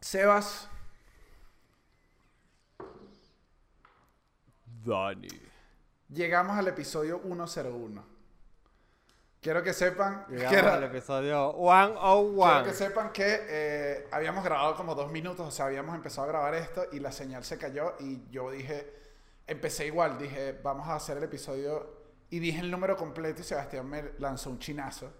Sebas, Dani. llegamos al episodio 101. Quiero que sepan Llegamos quiero- al episodio quiero 101. que sepan que eh, habíamos grabado como dos minutos, o sea, habíamos empezado a grabar esto y la señal se cayó y yo dije, empecé igual, dije, vamos a hacer el episodio y dije el número completo y Sebastián me lanzó un chinazo.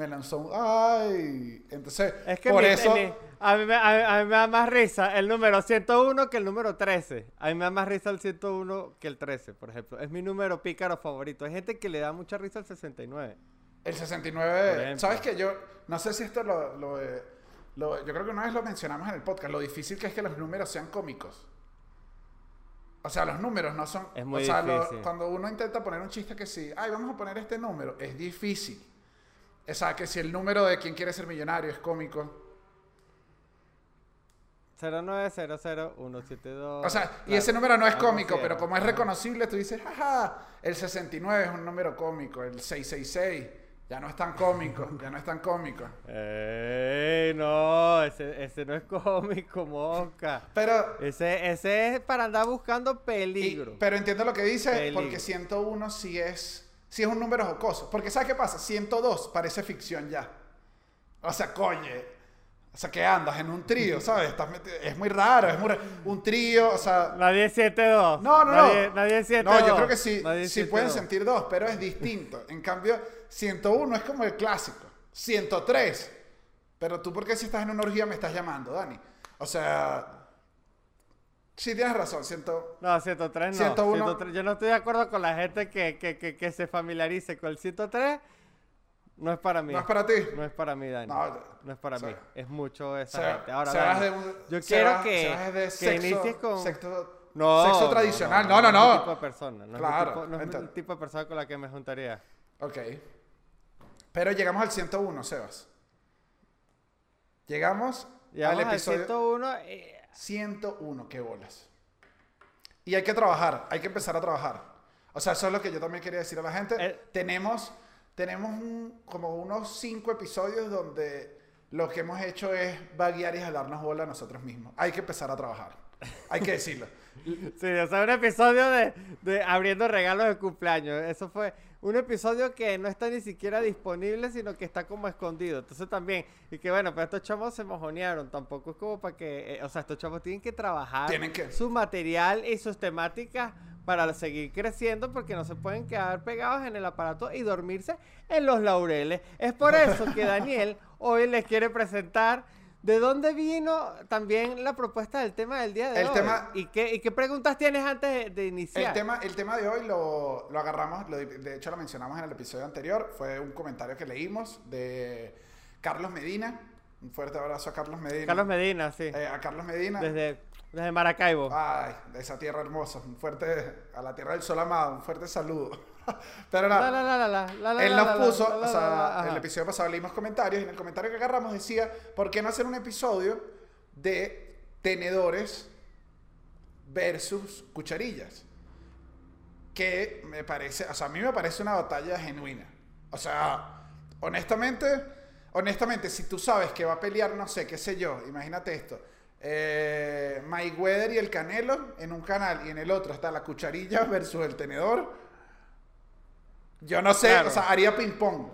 Me lanzó un, ay, entonces, Es que por mi- eso... mi- a, mí, me- a mí- a mí me da más risa el número 101 que el número 13. A mí me da más risa el 101 que el 13, por ejemplo. Es mi número pícaro favorito. Hay gente que le da mucha risa al 69. El Por 69, ejemplo. ¿sabes que Yo no sé si esto lo, lo, eh, lo- Yo creo que una vez lo mencionamos en el podcast, lo difícil que es que los números sean cómicos. O sea, los números no son... Es muy o sea, lo- difícil. cuando uno intenta poner un chiste que sí, ay, vamos a poner este número, es difícil. O sea, que si el número de quien quiere ser millonario es cómico. 0900172. O sea, y ese número no es cómico, pero como es reconocible, tú dices, jaja, el 69 es un número cómico, el 666 ya no es tan cómico, ya no es tan cómico. ¡Ey! No, ese, ese no es cómico, moca. Pero Ese, ese es para andar buscando Y- peligro. pero entiendo lo que dice, Peligro. porque 101 sí es, sí es un número jocoso. Porque ¿sabes qué pasa? 102 parece ficción ya. O sea, coñe. O sea, que andas en un trío, ¿sabes? Es muy raro, es muy raro. Un trío, o sea... Nadie es 7-2. No, no, no. Nadie es 7-2. No, yo creo que sí, sí pueden 7-2. sentir dos, pero es distinto. En cambio, 101 es como el clásico. 103. Pero tú, ¿por qué si estás en una orgía me estás llamando, Dani? O sea... Sí, tienes razón, siento... No, 103 no. 101. 103. Yo no estoy de acuerdo con la gente que, que, que, que se familiarice con el 103. No es para mí. ¿No es para ti? No es para mí, Dani. No, No, es para sea, mí. Es mucho esa Se- gente. Ahora, Dani, de un- yo se quiero que, de que sexo, inicies con... sexo, no, sexo tradicional. No, no, no. No, es tipo de persona. No, Claro, es, tipo, no es el tipo de persona con la que me juntaría. Ok. Pero llegamos al 101, Sebas. Llegamos Llegamos al al episodio 101. eh, 101, qué bolas. Y hay que trabajar, hay que empezar a trabajar. O sea, eso es lo que yo también quería decir a la gente. Eh. tenemos tenemos un- como unos cinco episodios donde lo que hemos hecho es vaguear y jalarnos bola a nosotros mismos. Hay que empezar a trabajar. Hay que decirlo. Sí, o sea, un episodio de, de abriendo regalos de cumpleaños. Eso fue un episodio que no está ni siquiera disponible, sino que está como escondido. Entonces también, y que bueno, pero estos chavos se mojonearon. Tampoco es como para que, eh, o sea, estos chavos tienen que trabajar Tienen que. su material y sus temáticas para seguir creciendo porque no se pueden quedar pegados en el aparato y dormirse en los laureles. Es por eso que Daniel hoy les quiere presentar de dónde vino también la propuesta del tema del día de El hoy. tema- ¿Y qué, ¿Y qué preguntas tienes antes de, de iniciar? El tema, el tema de hoy lo, lo agarramos, lo- de hecho lo mencionamos en el episodio anterior, fue un comentario que leímos de Carlos Medina. Un fuerte abrazo a Carlos Medina. Carlos Medina, sí. Eh, a Carlos Medina. desde, desde Maracaibo. Ay, de esa tierra hermosa. Un fuerte, a la tierra del sol amado, un fuerte saludo. Pero nada, la, la, la, la, la, la, él nos puso, o sea, el episodio pasado leímos comentarios y en el comentario que agarramos decía, ¿por qué no hacer un episodio de tenedores versus cucharillas? Que me parece, o sea, a mí me parece una batalla genuina. O sea, honestamente, honestamente, si tú sabes que va a pelear, no sé, qué sé yo, imagínate esto. Eh, Mayweather y el Canelo en un canal y en el otro está la cucharilla versus el tenedor. Yo no sé, Claro. o sea, haría ping pong.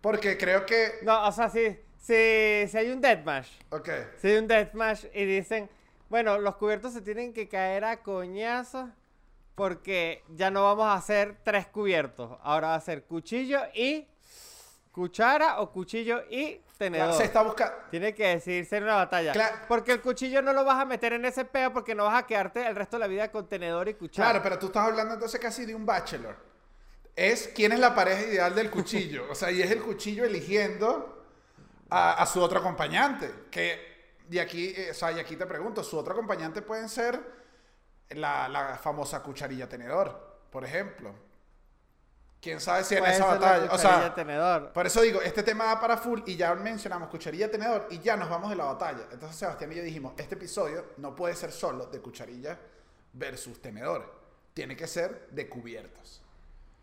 Porque creo que. No, o sea, si, si, si hay un deathmatch, Ok. si hay un deathmatch y dicen, bueno, los cubiertos se tienen que caer a coñazos porque ya no vamos a hacer tres cubiertos. Ahora va a ser cuchillo y cuchara o cuchillo y tenedor. Se está buscando. Tiene que decidirse en una batalla. Claro. Porque el cuchillo no lo vas a meter en ese peo porque no vas a quedarte el resto de la vida con tenedor y cuchara. Claro, pero tú estás hablando entonces casi de un bachelor. Es quién es la pareja ideal del cuchillo. O sea, y es el cuchillo eligiendo a, a su otro acompañante. Que, y aquí, eh, o sea, y aquí te pregunto, su otro acompañante pueden ser la, la famosa cucharilla tenedor, por ejemplo. ¿Quién sabe si en esa batalla? O sea, tenedor. por eso digo, este tema va para full y ya mencionamos cucharilla tenedor y ya nos vamos de la batalla. Entonces Sebastián y yo dijimos, este episodio no puede ser solo de cucharilla versus tenedor. Tiene que ser de cubiertos.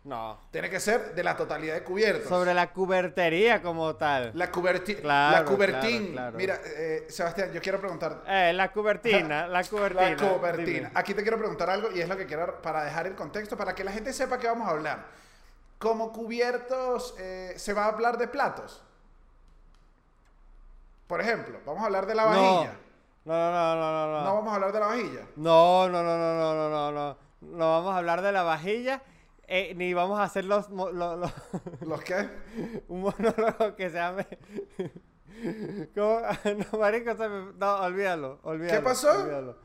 No. Tiene que ser de la totalidad de cubiertos. Sobre la cubertería como tal. La, cuberti- Claro, la cubertín. claro, claro. Mira, eh, Sebastián, yo quiero preguntar. Eh, la cubertina, la cubertina. La cubertina. dime. Aquí te quiero preguntar algo y es lo que quiero para dejar el contexto, para que la gente sepa que vamos a hablar. Como cubiertos, eh, se va a hablar de platos. Por ejemplo, vamos a hablar de la vajilla. No, no, no, no, no, no. No vamos a hablar de la vajilla. No, no, no, no, no, no, no. No vamos a hablar de la vajilla, eh, ni vamos a hacer los, lo- lo- ¿Los qué? un monólogo que se llame... ¿Cómo? No, marico, se me- No, olvídalo, olvídalo. pasó? olvídalo.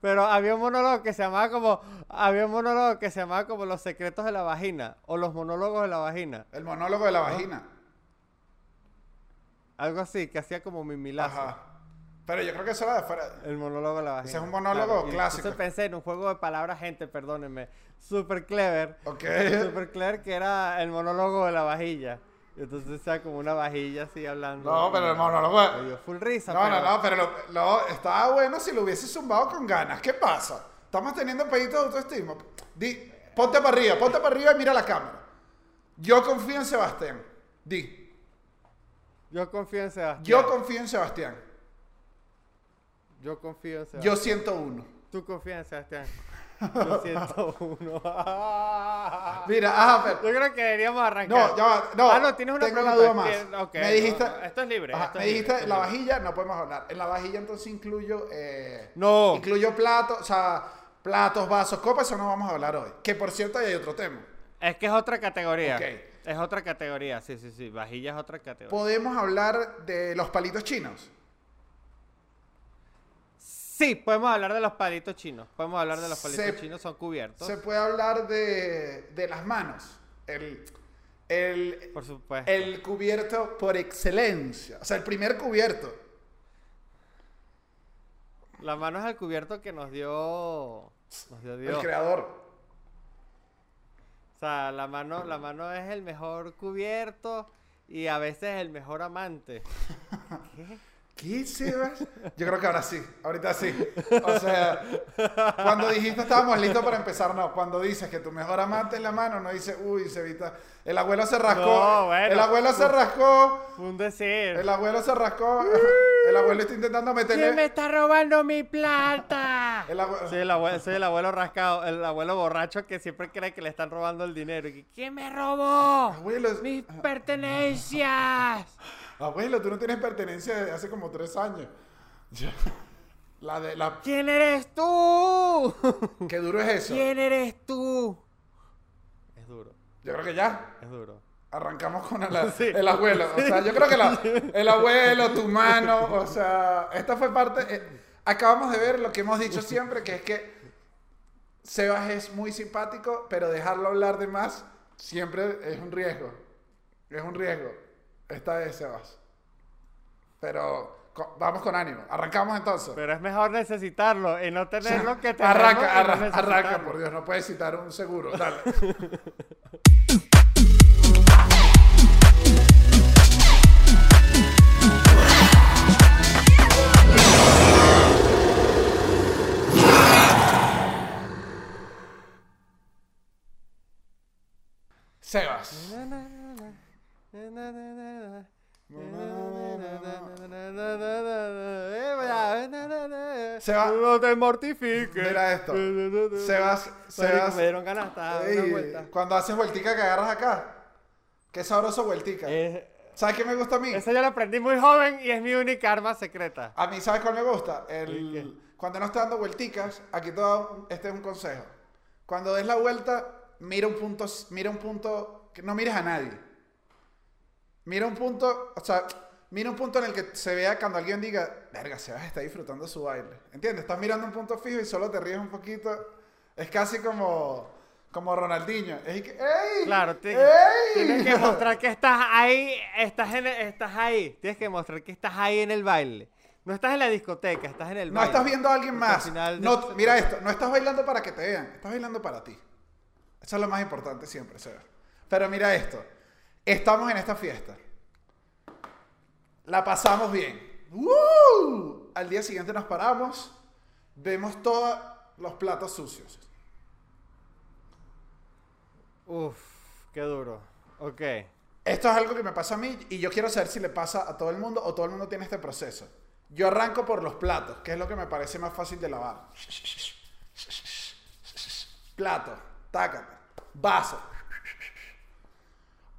Pero había un monólogo que se llamaba como... Había un monólogo que se llamaba como Los secretos de la vagina, o Los monólogos de la vagina. El monólogo de la vagina. Algo así, que hacía como mimilazo. Ajá. Pero yo creo que eso era de fuera. El monólogo de la vagina. Ese es un monólogo clásico. Entonces pensé en un juego de palabras, gente, perdónenme. Super clever. Ok. Super clever que era el monólogo de la vajilla. Entonces sea como una vajilla así hablando. No, pero el monólogo. Dio full risa. No, pero- no, no, pero lo, lo- estaba bueno si lo hubiese zumbado con ganas. ¿Qué pasa? Estamos teniendo peditos de autoestima. Di, ponte para arriba, ponte para arriba y mira la cámara. Yo confío en Sebastián. Di, Yo confío en Sebastián. yo confío en Sebastián. Yo confío en Sebastián. Yo siento uno. Tú confías en Sebastián. Yo siento uno. Mira, ajá, pero- Yo creo que deberíamos arrancar. No, ya va, no. Ah, no, tienes una tengo una duda más. que- me dijiste. no, esto es libre. Ajá, esto me es libre, dijiste es la libre. vajilla, no podemos hablar. En la vajilla entonces incluyo. eh, No. Incluyo platos, o sea, platos, vasos, copas, eso no vamos a hablar hoy. Que por cierto, hay otro tema. Es que es otra categoría. Ok. Es otra categoría, sí, sí, sí. Vajilla es otra categoría. Podemos hablar de los palitos chinos. Sí, podemos hablar de los palitos chinos. Podemos hablar de los palitos Se- chinos, son cubiertos. Se puede hablar de, de las manos. El, el, Por supuesto. el cubierto por excelencia. O sea, el primer cubierto. La mano es el cubierto que nos dio. Nos dio El Dios. creador. O sea, la mano, la mano es el mejor cubierto y a veces el mejor amante. ¿Qué, Sebas? Yo creo que ahora sí, ahorita sí. O sea, cuando dijiste estábamos listos para empezar, no. Cuando dices que tu mejor amante es la mano, no dices, uy, Sevita, el abuelo se rascó. No, bueno. El abuelo se rascó. Un decir. El abuelo se rascó. El abuelo está intentando ¿Quién me meterle. está robando mi plata? El abuelo. Soy el, abuelo, soy el abuelo rascado, el abuelo borracho que siempre cree que le están robando el dinero. Y que, ¿Quién me robó? Abuelo, Mis pertenencias. Abuelo, tú no tienes pertenencia desde hace como tres años. Ya. La de la. ¿Quién eres tú? Qué duro es eso. ¿Quién eres tú? Es duro, Yo creo que ya. es duro. Arrancamos con el, Sí. el abuelo. O sea, yo creo que la- el abuelo, tu mano, o sea, esta fue parte. eh, acabamos de ver lo que hemos dicho siempre, que es que Sebas es muy simpático, pero dejarlo hablar de más siempre es un riesgo. Es un riesgo. Esta vez, Sebas. Pero co- vamos con ánimo. Arrancamos entonces. Pero es mejor necesitarlo y no tener lo que tenemos arranca, y no arra- necesitarlo. arranca, por Dios, no puedes citar un seguro. Dale. Sebas. Seba- no te mortifiques. Mira esto. Sebas, Marico, Sebas. me dieron ganas cuando haces vueltica que agarras acá. Qué sabroso vueltica. Eh, ¿Sabes qué me gusta a mí? eso yo lo aprendí muy joven y es mi única arma secreta. A mí, ¿sabes cuál me gusta? ¿El cuando no estés dando vuelticas, aquí todo, este es un consejo. Cuando des la vuelta, mira un punto, mira un punto, que no mires a nadie. Mira un punto, o sea, mira un punto en el que se vea cuando alguien diga, verga, Sebas está disfrutando su baile. ¿Entiendes? Estás mirando un punto fijo y solo te ríes un poquito. Es casi como, como Ronaldinho. Es que, ¡ey! Claro, ¡Ey! tienes que mostrar que estás ahí, estás, en estás ahí. Tienes que mostrar que estás ahí en el baile. No estás en la discoteca, estás en el No baile. estás viendo a alguien más. final No, mira esto, no estás bailando para que te vean, estás bailando para ti. Eso es lo más importante siempre, Seba. Pero mira esto, estamos en esta fiesta. La pasamos bien. Al día siguiente nos paramos, vemos todos los platos sucios. Uf. Qué duro. Ok. Esto es algo que me pasa a mí y yo quiero saber si le pasa a todo el mundo o todo el mundo tiene este proceso. Yo arranco por los platos, que es lo que me parece más fácil de lavar. Plato, tácate, vaso.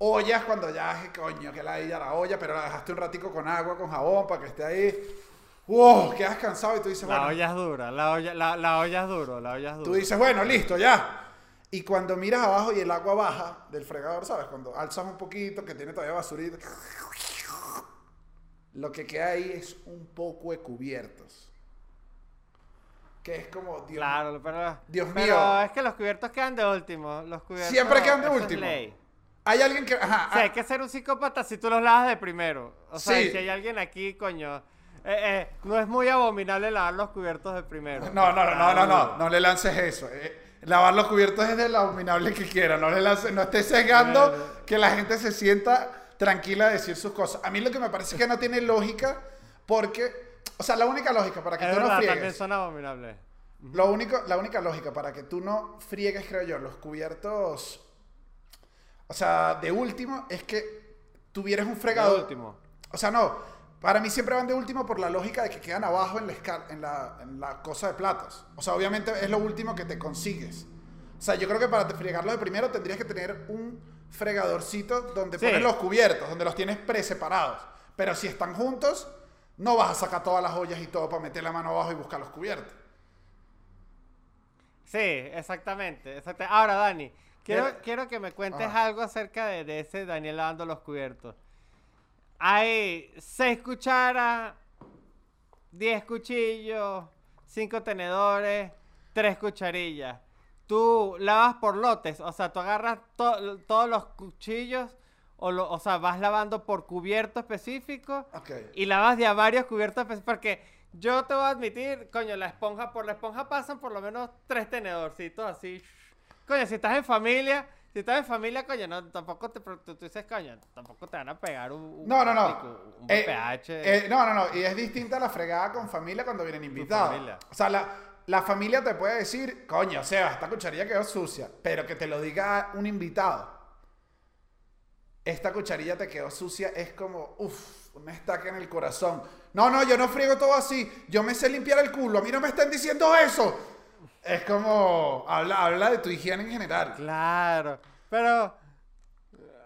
Ollas cuando ya, coño, que la ya la olla, pero la dejaste un ratico con agua, con jabón, para que esté ahí. ¡Wow! Quedas cansado y tú dices, La bueno, olla es dura, la olla, la, la olla es duro, la olla es Tú dura. dices, bueno, listo, ya. Y cuando miras abajo y el agua baja del fregador, ¿sabes? Cuando alzas un poquito, que tiene todavía basurita, lo que queda ahí es un poco de cubiertos. Que es como, Dios Claro, pero. Dios pero mío. es que los cubiertos quedan de último. Los cubiertos. Siempre quedan de último. Hay alguien que. Ajá, O sea, ah, hay que ser un psicópata si tú los lavas de primero. O sea, Sí. si hay alguien aquí, coño. eh, eh, no es muy abominable lavar los cubiertos de primero. No, no, no, no, no, no, no le lances eso. eh. lavar los cubiertos es de lo abominable que quiera. No le lances, no estés sesgando que la gente se sienta tranquila a decir sus cosas. A mí lo que me parece que no tiene lógica, porque, o sea, la única lógica para que Es tú no verdad, también friegues, son abominables. lo único, la única lógica para que tú no friegues, creo yo, los cubiertos, o sea, de último, es que tuvieras un De fregador. último. O sea, no. Para mí siempre van de último por la lógica de que quedan abajo en la, en la, en la cosa de platos. O sea, obviamente es lo último que te consigues. O sea, yo creo que para fregarlo de primero tendrías que tener un fregadorcito donde Sí. pones los cubiertos, donde los tienes preseparados. Pero si están juntos, no vas a sacar todas las ollas y todo para meter la mano abajo y buscar los cubiertos. Sí, exactamente. exacta- Ahora, Dani, quiero, Mira. quiero que me cuentes Ajá. algo acerca de, de ese Daniel lavando los cubiertos. Hay seis cucharas, diez cuchillos, cinco tenedores, tres cucharillas. Tú lavas por lotes, o sea, tú agarras to- todos los cuchillos, o, lo- o sea, vas lavando por cubierto específico Ok. y lavas de a varios cubiertos espe- porque yo te voy a admitir, coño, la esponja, por la esponja pasan por lo menos tres tenedorcitos así. Coño, si estás en familia, si estás en familia, coño, no, tampoco te, tú, tú dices, coño, tampoco te van a pegar un, un No, no, no. plástico, un Eh, eh, no, no, no. Y es distinta la fregada con familia cuando vienen invitados. O sea, la, la familia te puede decir, coño, Seba, esta cucharilla quedó sucia. Pero que te lo diga un invitado. Esta cucharilla te quedó sucia es como, uff, una estaca en el corazón. No, no, yo no friego todo así. Yo me sé limpiar el culo. A mí no me están diciendo eso. Es como, habla, habla de tu higiene en general. Claro, pero,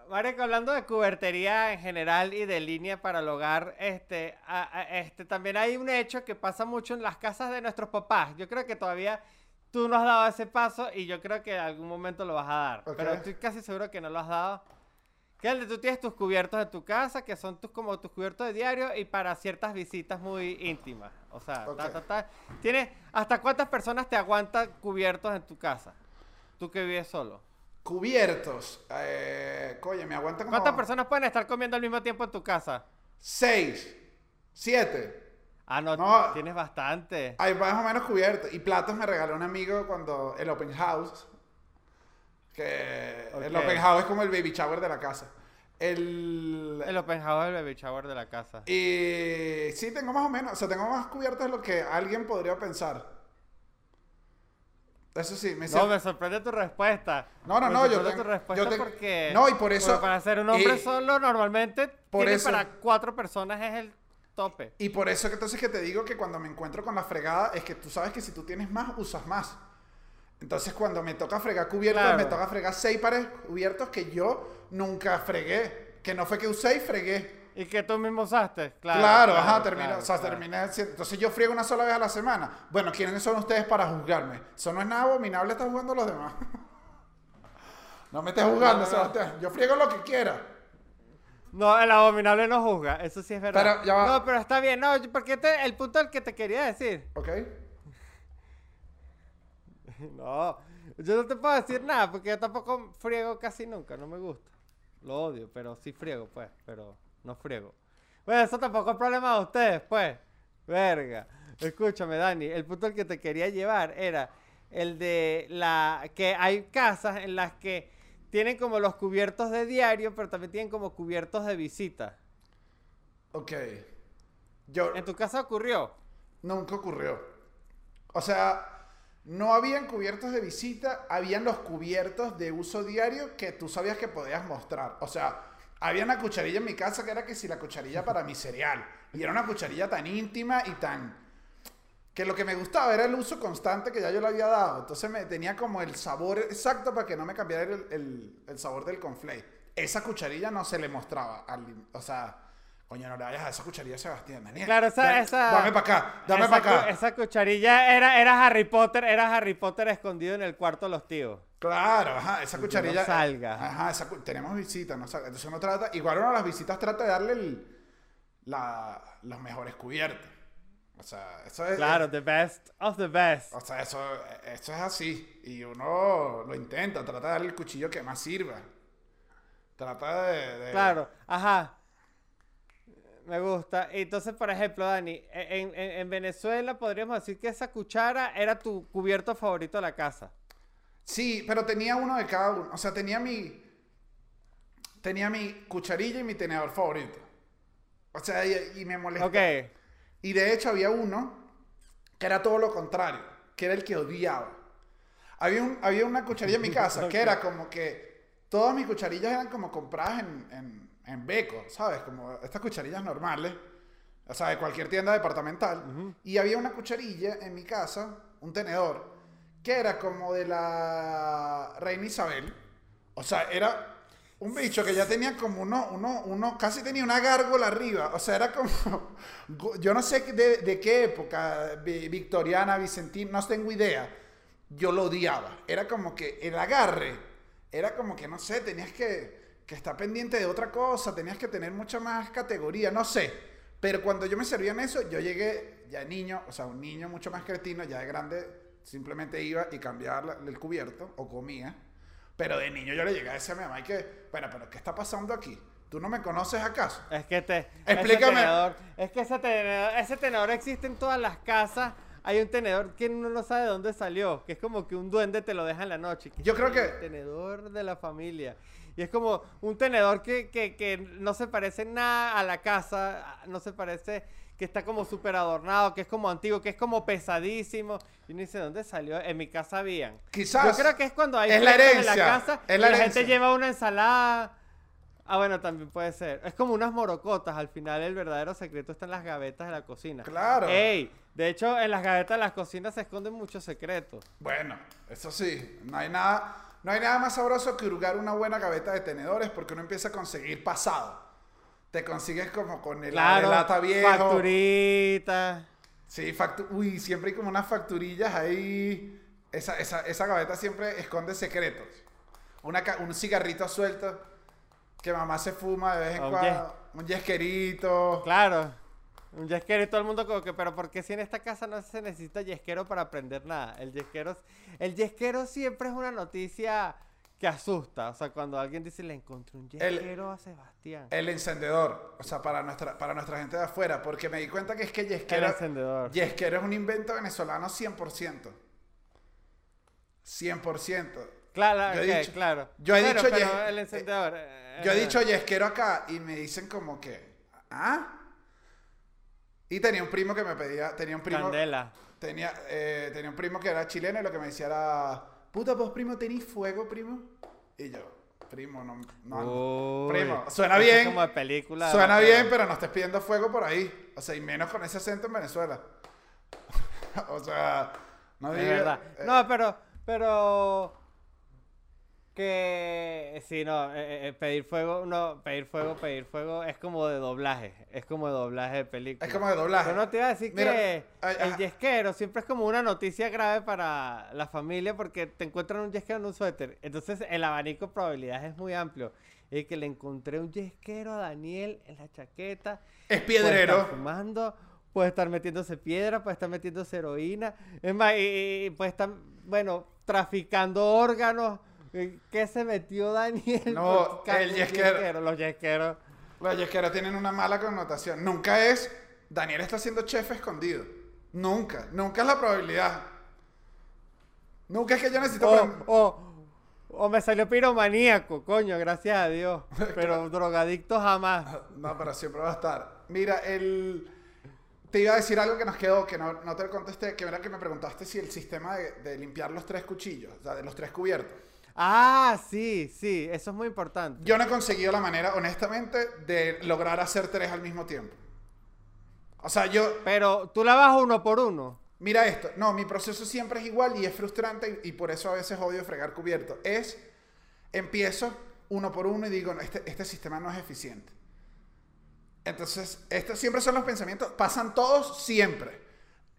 Marico, hablando de cubertería en general y de línea para el hogar, este, a- a- este, también hay un hecho que pasa mucho en las casas de nuestros papás. Yo creo que todavía tú no has dado ese paso y yo creo que en algún momento lo vas a dar. Pero estoy casi seguro que no lo has dado. Que tú tienes tus cubiertos de tu casa, que son tus como tus cubiertos de diario y para ciertas visitas muy íntimas. O sea, ta, ta, ta. Tienes, ¿hasta cuántas personas te aguantan cubiertos en tu casa? Tú que vives solo. Cubiertos. Eh, coño, me aguantan como... ¿Cuántas personas pueden estar comiendo al mismo tiempo en tu casa? Seis. Siete. Ah, no, No. tienes bastante. Hay más o menos cubiertos. Y platos me regaló un amigo cuando el open house. Que el open house es como el baby shower de la casa. El, El open house del baby shower de la casa. Y sí, tengo más o menos. O sea, tengo más cubiertos de lo que alguien podría pensar. Eso sí, me No, me sorprende tu respuesta. No, no, Me no, yo tengo- tu respuesta yo tengo- porque... No, y por eso- para ser un hombre y- solo, normalmente por eso- para cuatro personas es el tope. Y por eso que entonces que te digo que cuando me encuentro con la fregada es que tú sabes que si tú tienes más, usas más. Entonces cuando me toca fregar cubiertos, Claro. me toca fregar seis pares cubiertos que yo nunca fregué. Que no fue que usé y fregué. Y que tú mismo usaste, claro. Claro, ajá, terminé, claro, o sea, claro. terminé Entonces yo friego una sola vez a la semana. Bueno, ¿quiénes son ustedes para juzgarme? Eso no es nada abominable, están jugando los demás. no me estés no. Sebastián. Yo friego lo que quiera. No, el abominable no juzga, eso sí es verdad. Pero, ya va. No, pero está bien, no, porque te- el punto al que te quería decir. ¿Ok? No, yo no te puedo decir nada porque yo tampoco friego casi nunca, no me gusta. Lo odio, pero sí friego, pues, pero no friego. Bueno, eso tampoco es problema de ustedes, pues. Verga. Escúchame, Dani, el punto al que te quería llevar era el de la que hay casas en las que tienen como los cubiertos de diario, pero también tienen como cubiertos de visita. Ok. Yo... ¿En tu casa ocurrió? Nunca ocurrió. O sea, no habían cubiertos de visita, habían los cubiertos de uso diario que tú sabías que podías mostrar. O sea, había una cucharilla en mi casa que era que si la cucharilla para mi cereal. Y era una cucharilla tan íntima y tan... Que lo que me gustaba era el uso constante que ya yo le había dado. Entonces me tenía como el sabor exacto para que no me cambiara el, el, sabor del conflay. Esa cucharilla no se le mostraba. Al, o sea, coño, no le vayas a esa cucharilla Sebastián. Daniel. Claro, esa- esa- Dame para acá, dame esa, para acá. esa cucharilla era, era Harry Potter, era Harry Potter escondido en el cuarto de los tíos. Claro, ajá, esa Que no cucharilla. salga. Ajá, esa tenemos visitas, no salga. Entonces uno trata, igual uno a las visitas trata de darle el- la- los mejores cubiertos. O sea, eso es. Claro, the best of the best. O sea, eso, eso es así. Y uno lo intenta, trata de darle el cuchillo que más sirva. Trata de. de- Claro, ajá. Me gusta. Entonces, por ejemplo, Dani, e, en, en- en Venezuela podríamos decir que esa cuchara era tu cubierto favorito de la casa. Sí, pero tenía uno de cada uno. O sea, tenía mi. Tenía mi cucharilla y mi tenedor favorito. O sea, y, y me molestaba. Ok. Y de hecho había uno que era todo lo contrario, que era el que odiaba. Había, un, había una cucharilla en mi casa que era como que todas mis cucharillas eran como compradas en, en, en Beco, ¿sabes? Como estas cucharillas normales, o sea, de cualquier tienda departamental. Y había una cucharilla en mi casa, un tenedor, que era como de la reina Isabel. O sea, era un bicho que ya tenía como uno, uno, uno, casi tenía una gárgola arriba. O sea, era como, yo no sé de, de qué época, vi- victoriana, vicentina, no tengo idea. Yo lo odiaba. Era como que el agarre, era como que, no sé, tenías que, que estar pendiente de otra cosa, tenías que tener mucha más categoría, no sé. Pero cuando yo me servía en eso, yo llegué ya niño, o sea, un niño mucho más cretino, ya de grande, simplemente iba y cambiaba el cubierto o comía. Pero de niño yo le llegué a decir a mi mamá y que, bueno, pero ¿qué está pasando aquí? ¿Tú no me conoces acaso? Es que te. Explícame. tenedor- es que ese tenedor, ese tenedor existe en todas las casas. Hay un tenedor que uno no sabe de dónde salió, que es como que un duende te lo deja en la noche. que Yo creo el que- tenedor de la familia. Y es como un tenedor que, que, que no se parece nada a la casa, no se parece, que está como súper adornado, que es como antiguo, que es como pesadísimo. Y uno dice, ¿dónde salió? En mi casa habían. Quizás Yo creo que es cuando hay es la fiestas en herencia, la casa es y la la herencia. gente lleva una ensalada. Ah, bueno, también puede ser. Es como unas morocotas. Al final, el verdadero secreto está en las gavetas de la cocina. Claro. Ey, de hecho, en las gavetas de las cocinas se esconden muchos secretos. Bueno, eso sí, no hay nada, no hay nada más sabroso que hurgar una buena gaveta de tenedores porque uno empieza a conseguir pasado. Te consigues como con el Claro, de lata viejo. facturita. Sí, factu uy, siempre hay como unas facturillas ahí. Esa, esa, esa gaveta siempre esconde secretos. Una, un cigarrito suelto que mamá se fuma de vez en cuando. Un yesquerito. Claro. Un yesquero y todo el mundo como que, pero ¿por qué si en esta casa no se necesita yesquero para aprender nada? El yesquero, el yesquero siempre es una noticia que asusta. O sea, cuando alguien dice, le encontré un El- yesquero a Sebastián. El encendedor. O sea, para nuestra, para nuestra gente de afuera. Porque me di cuenta que es que El yesquero, encendedor. yesquero es un invento venezolano 100%. 100%. Claro, Yo he dicho- claro. yo he dicho pero yes- el encendedor. eh, Yo he eh, dicho yesquero acá y me dicen como que, ¿ah? Y tenía un primo que me pedía, tenía un primo, Candela. tenía, eh, tenía un primo que era chileno y lo que me decía era, puta, vos primo, ¿tenís fuego, primo? Y yo, primo, no, no, Uy, primo, suena es bien, como de película. suena bien, pero no estés pidiendo fuego por ahí, o sea, y menos con ese acento en Venezuela. o sea, no digas, verdad. eh, No, pero, pero que sí, no, eh, eh, pedir fuego, no, pedir fuego, pedir fuego es como de doblaje, es como de doblaje de película. es como de doblaje. Pero no te iba a decir Mira, que ay, el ajá. yesquero siempre es como una noticia grave para la familia porque te encuentran un yesquero en un suéter. Entonces el abanico de probabilidades es muy amplio. Y que le encontré un yesquero a Daniel en la chaqueta. es Puede piedrero. estar fumando, puede estar metiéndose piedra, puede estar metiéndose heroína. Es más, y, y puede estar, bueno, traficando órganos. ¿Qué se metió Daniel? No, el yesquero. Los yesqueros. Los yesqueros tienen una mala connotación. Nunca es, Daniel está siendo chef escondido. Nunca, nunca es la probabilidad. Nunca es que yo necesito... O, aprender- o, o me salió piromaníaco, coño, gracias a Dios. Pero drogadicto jamás. No, pero siempre va a estar. Mira, el... te iba a decir algo que nos quedó, que no, no te contesté, que era que me preguntaste si el sistema de, de limpiar los tres cuchillos, o sea, de los tres cubiertos. Ah, sí, sí, eso es muy importante. Yo no he conseguido la manera, honestamente, de lograr hacer tres al mismo tiempo. O sea, yo, Pero tú la vas uno por uno. mira esto, no, mi proceso siempre es igual y es frustrante y, y por eso a veces odio fregar cubierto. Es, empiezo uno por uno y digo, no, este, este sistema no es eficiente. Entonces, estos siempre son los pensamientos, pasan todos siempre.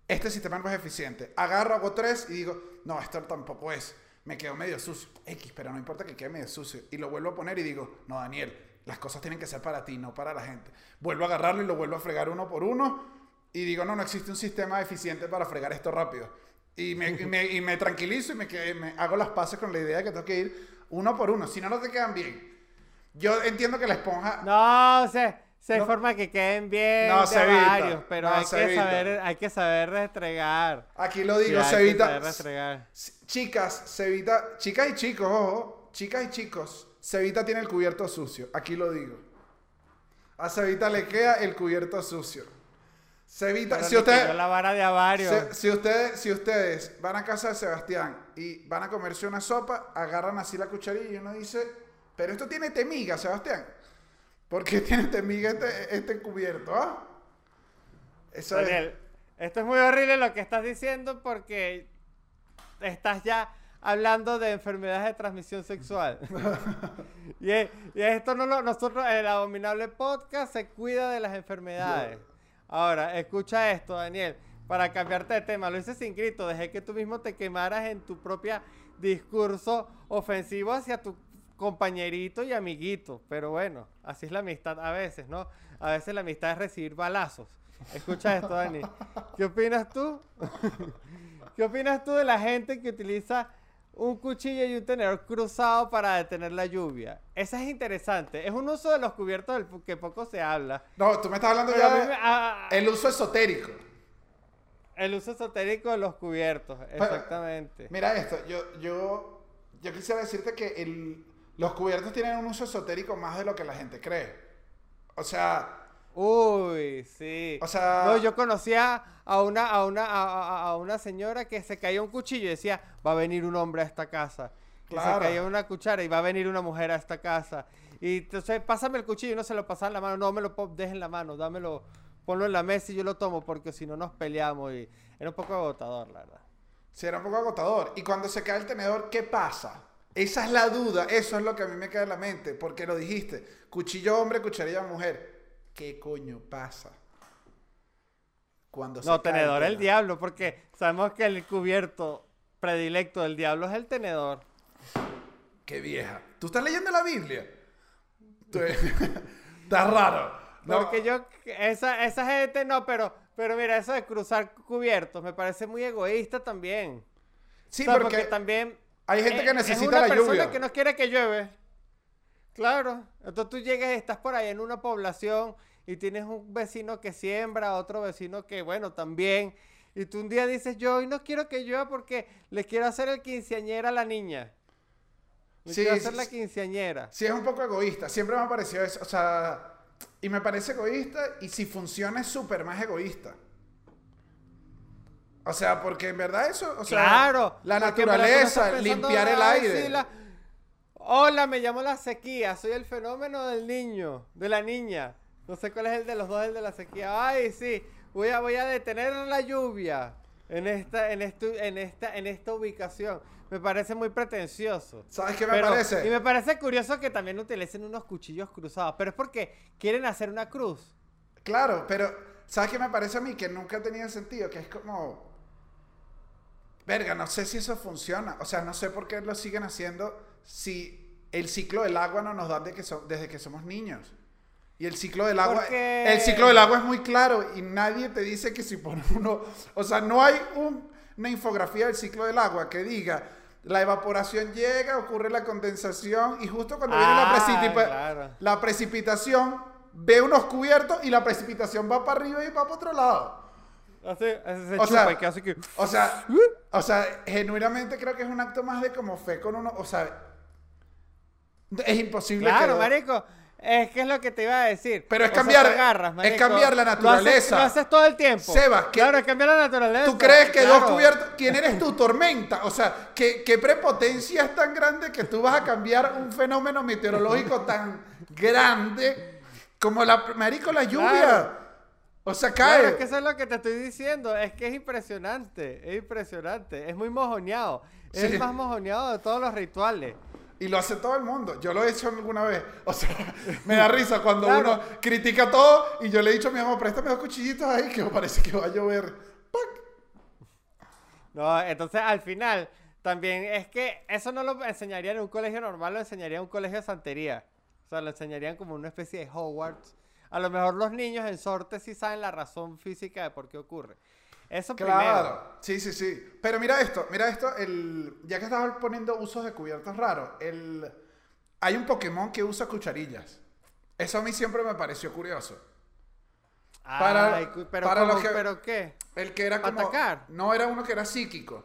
Este sistema no es eficiente. Agarro, hago tres y digo, no, esto tampoco es. Me quedó medio sucio. X, pero no importa que quede medio sucio. Y lo vuelvo a poner y digo, no, Daniel, las cosas tienen que ser para ti, no para la gente. Vuelvo a agarrarlo y lo vuelvo a fregar uno por uno. Y digo, no, no existe un sistema eficiente para fregar esto rápido. Y me, y me, tranquilizo y me, hago las paces con la idea de que tengo que ir uno por uno. Si no, no te quedan bien. Yo entiendo que la esponja... No, se, se No. forma que queden bien No, de se evita. varios, pero No, hay, se que evita. saber, hay que saber restregar. Aquí lo Sí, digo, hay se evita... Chicas, Cevita, chicas y chicos, ojo, chicas y chicos, Cevita tiene el cubierto sucio, aquí lo digo. A Cevita le queda el cubierto sucio. Cevita, si la vara de avario. si, si ustedes, si ustedes van a casa de Sebastián y van a comerse una sopa, agarran así la cucharilla y uno dice, pero esto tiene temiga, Sebastián. ¿Por qué tiene temiga este, este cubierto? ah? Eso es. Daniel, esto es muy horrible lo que estás diciendo porque estás ya hablando de enfermedades de transmisión sexual. y, y esto no lo, nosotros, el abominable podcast se cuida de las enfermedades. Ahora, escucha esto, Daniel, para cambiarte de tema. Lo hice sin grito, dejé que tú mismo te quemaras en tu propia discurso ofensivo hacia tu compañerito y amiguito. Pero bueno, así es la amistad a veces, ¿no? A veces la amistad es recibir balazos. Escucha esto, Dani. ¿Qué opinas tú? ¿Qué opinas tú de la gente que utiliza un cuchillo y un tenedor cruzado para detener la lluvia? Esa es interesante. Es un uso de los cubiertos del que poco se habla. No, tú me estás hablando Pero ya de me- ah, el uso esotérico. el uso esotérico de los cubiertos, exactamente. Mira esto, yo, yo, yo quisiera decirte que el- los cubiertos tienen un uso esotérico más de lo que la gente cree. O sea, Uy, sí. O sea- No, yo conocía a una, a una, a, una señora que se caía un cuchillo y decía, va a venir un hombre a esta casa. Claro. se caía una cuchara y va a venir una mujer a esta casa. Y entonces, pásame el cuchillo y no se lo pasa en la mano. No, me lo po- deje en la mano, dámelo, ponlo en la mesa y yo lo tomo porque si no nos peleamos. Y era un poco agotador, la verdad. sí era un poco agotador. Y cuando se cae el tenedor, ¿qué pasa? Esa es la duda, eso es lo que a mí me queda en la mente, porque lo dijiste, cuchillo hombre, cucharilla mujer. ¿Qué coño pasa? Cuando se No, tenedor el tenedor? diablo, porque sabemos que el cubierto predilecto del diablo es el tenedor. Qué vieja. ¿Tú estás leyendo la Biblia? Tú- Está raro. No, Porque yo, esa, esa gente no, pero, pero mira, eso de cruzar cubiertos me parece muy egoísta también. sí, O sea, porque, también hay gente que eh, necesita es una la persona lluvia. que no quiere que llueve. Claro. Entonces tú llegas y estás por ahí en una población y tienes un vecino que siembra, otro vecino que, bueno, también. Y tú un día dices, yo hoy no quiero que llueva porque le quiero hacer el quinceañera a la niña. Le Sí, quiero hacer la quinceañera. Sí, es un poco egoísta. Siempre me ha parecido eso. O sea, y me parece egoísta. Y si funciona, es súper más egoísta. O sea, porque en verdad eso. O sea, claro. La naturaleza, limpiar el "Ay, aire. sí, la- Hola, me llamo la sequía. Soy el fenómeno del niño, de la niña. No sé cuál es el de los dos, el de la sequía. Ay, sí. Voy a, voy a detener la lluvia en esta, en esto, en esta, en esta ubicación. Me parece muy pretencioso. ¿Sabes qué me Pero- parece? Y me parece curioso que también utilicen unos cuchillos cruzados. Pero es porque quieren hacer una cruz. Claro, pero ¿sabes qué me parece a mí? Que nunca ha tenido sentido, que es como... Verga, no sé si eso funciona. O sea, no sé por qué lo siguen haciendo si el ciclo del agua no nos da de que so- desde que somos niños. Y el ciclo del agua... Porque- El ciclo del agua es muy claro y nadie te dice que si pone uno... O sea, no hay un- una infografía del ciclo del agua que diga... La evaporación llega, ocurre la condensación y justo cuando viene la, Ah, claro. la precipitación ve unos cubiertos y la precipitación va para arriba y va para otro lado. O chupa sea, que que... O sea, o sea, genuinamente creo que es un acto más de como fe con uno. O sea, es imposible que. Claro, marico. Es que es lo que te iba a decir. Pero es O sea, cambiar- agarras, es cambiar la Lo haces- naturaleza. Lo haces, todo el tiempo. Sebas, ¿qué- Claro, es cambiar la naturaleza. ¿Tú crees que dos cubiertos... ¿Quién eres tú, tormenta? O sea, ¿qué, qué prepotencia es tan grande que tú vas a cambiar un fenómeno meteorológico tan grande como la... Marico, la lluvia. Claro. O sea, cae. Claro, es que eso es lo que te estoy diciendo. Es que es impresionante. Es impresionante. Es muy mojoneado. Es Sí. el más mojoneado de todos los rituales. Y lo hace todo el mundo. Yo lo he hecho alguna vez. O sea, me da risa cuando Claro. uno critica todo y yo le he dicho a mi mamá, préstame dos cuchillitos ahí que me parece que va a llover. ¡Pac! No, entonces al final también es que eso no lo enseñarían en un colegio normal, lo enseñarían en un colegio de santería. O sea, lo enseñarían como una especie de Hogwarts. A lo mejor los niños en sorte sí saben la razón física de por qué ocurre. Eso Claro. primero. Sí, sí, sí. Pero mira esto, mira esto. El... Ya que estabas poniendo usos de cubiertos raros, el... hay un Pokémon que usa cucharillas. Eso a mí siempre me pareció curioso. Para- Ay, cu- pero, para que- ¿pero qué? El que era como... ¿Atacar? No, era uno que era psíquico.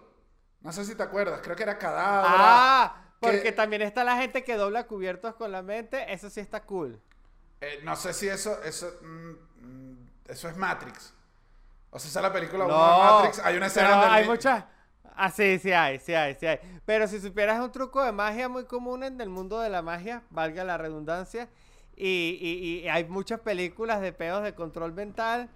No sé si te acuerdas. Creo que era Cadabra. Ah, porque que- también está la gente que dobla cubiertos con la mente. Eso sí está cool. Eh, no sé si eso, eso, mm, mm, eso es Matrix. O sea, esa es la película No, uno de Matrix. Hay una escena donde hay muchas. Ah, sí, sí hay, sí hay, sí hay. Pero si supieras un truco de magia muy común en el mundo de la magia, valga la redundancia, y, y- y hay muchas películas de peos de control mental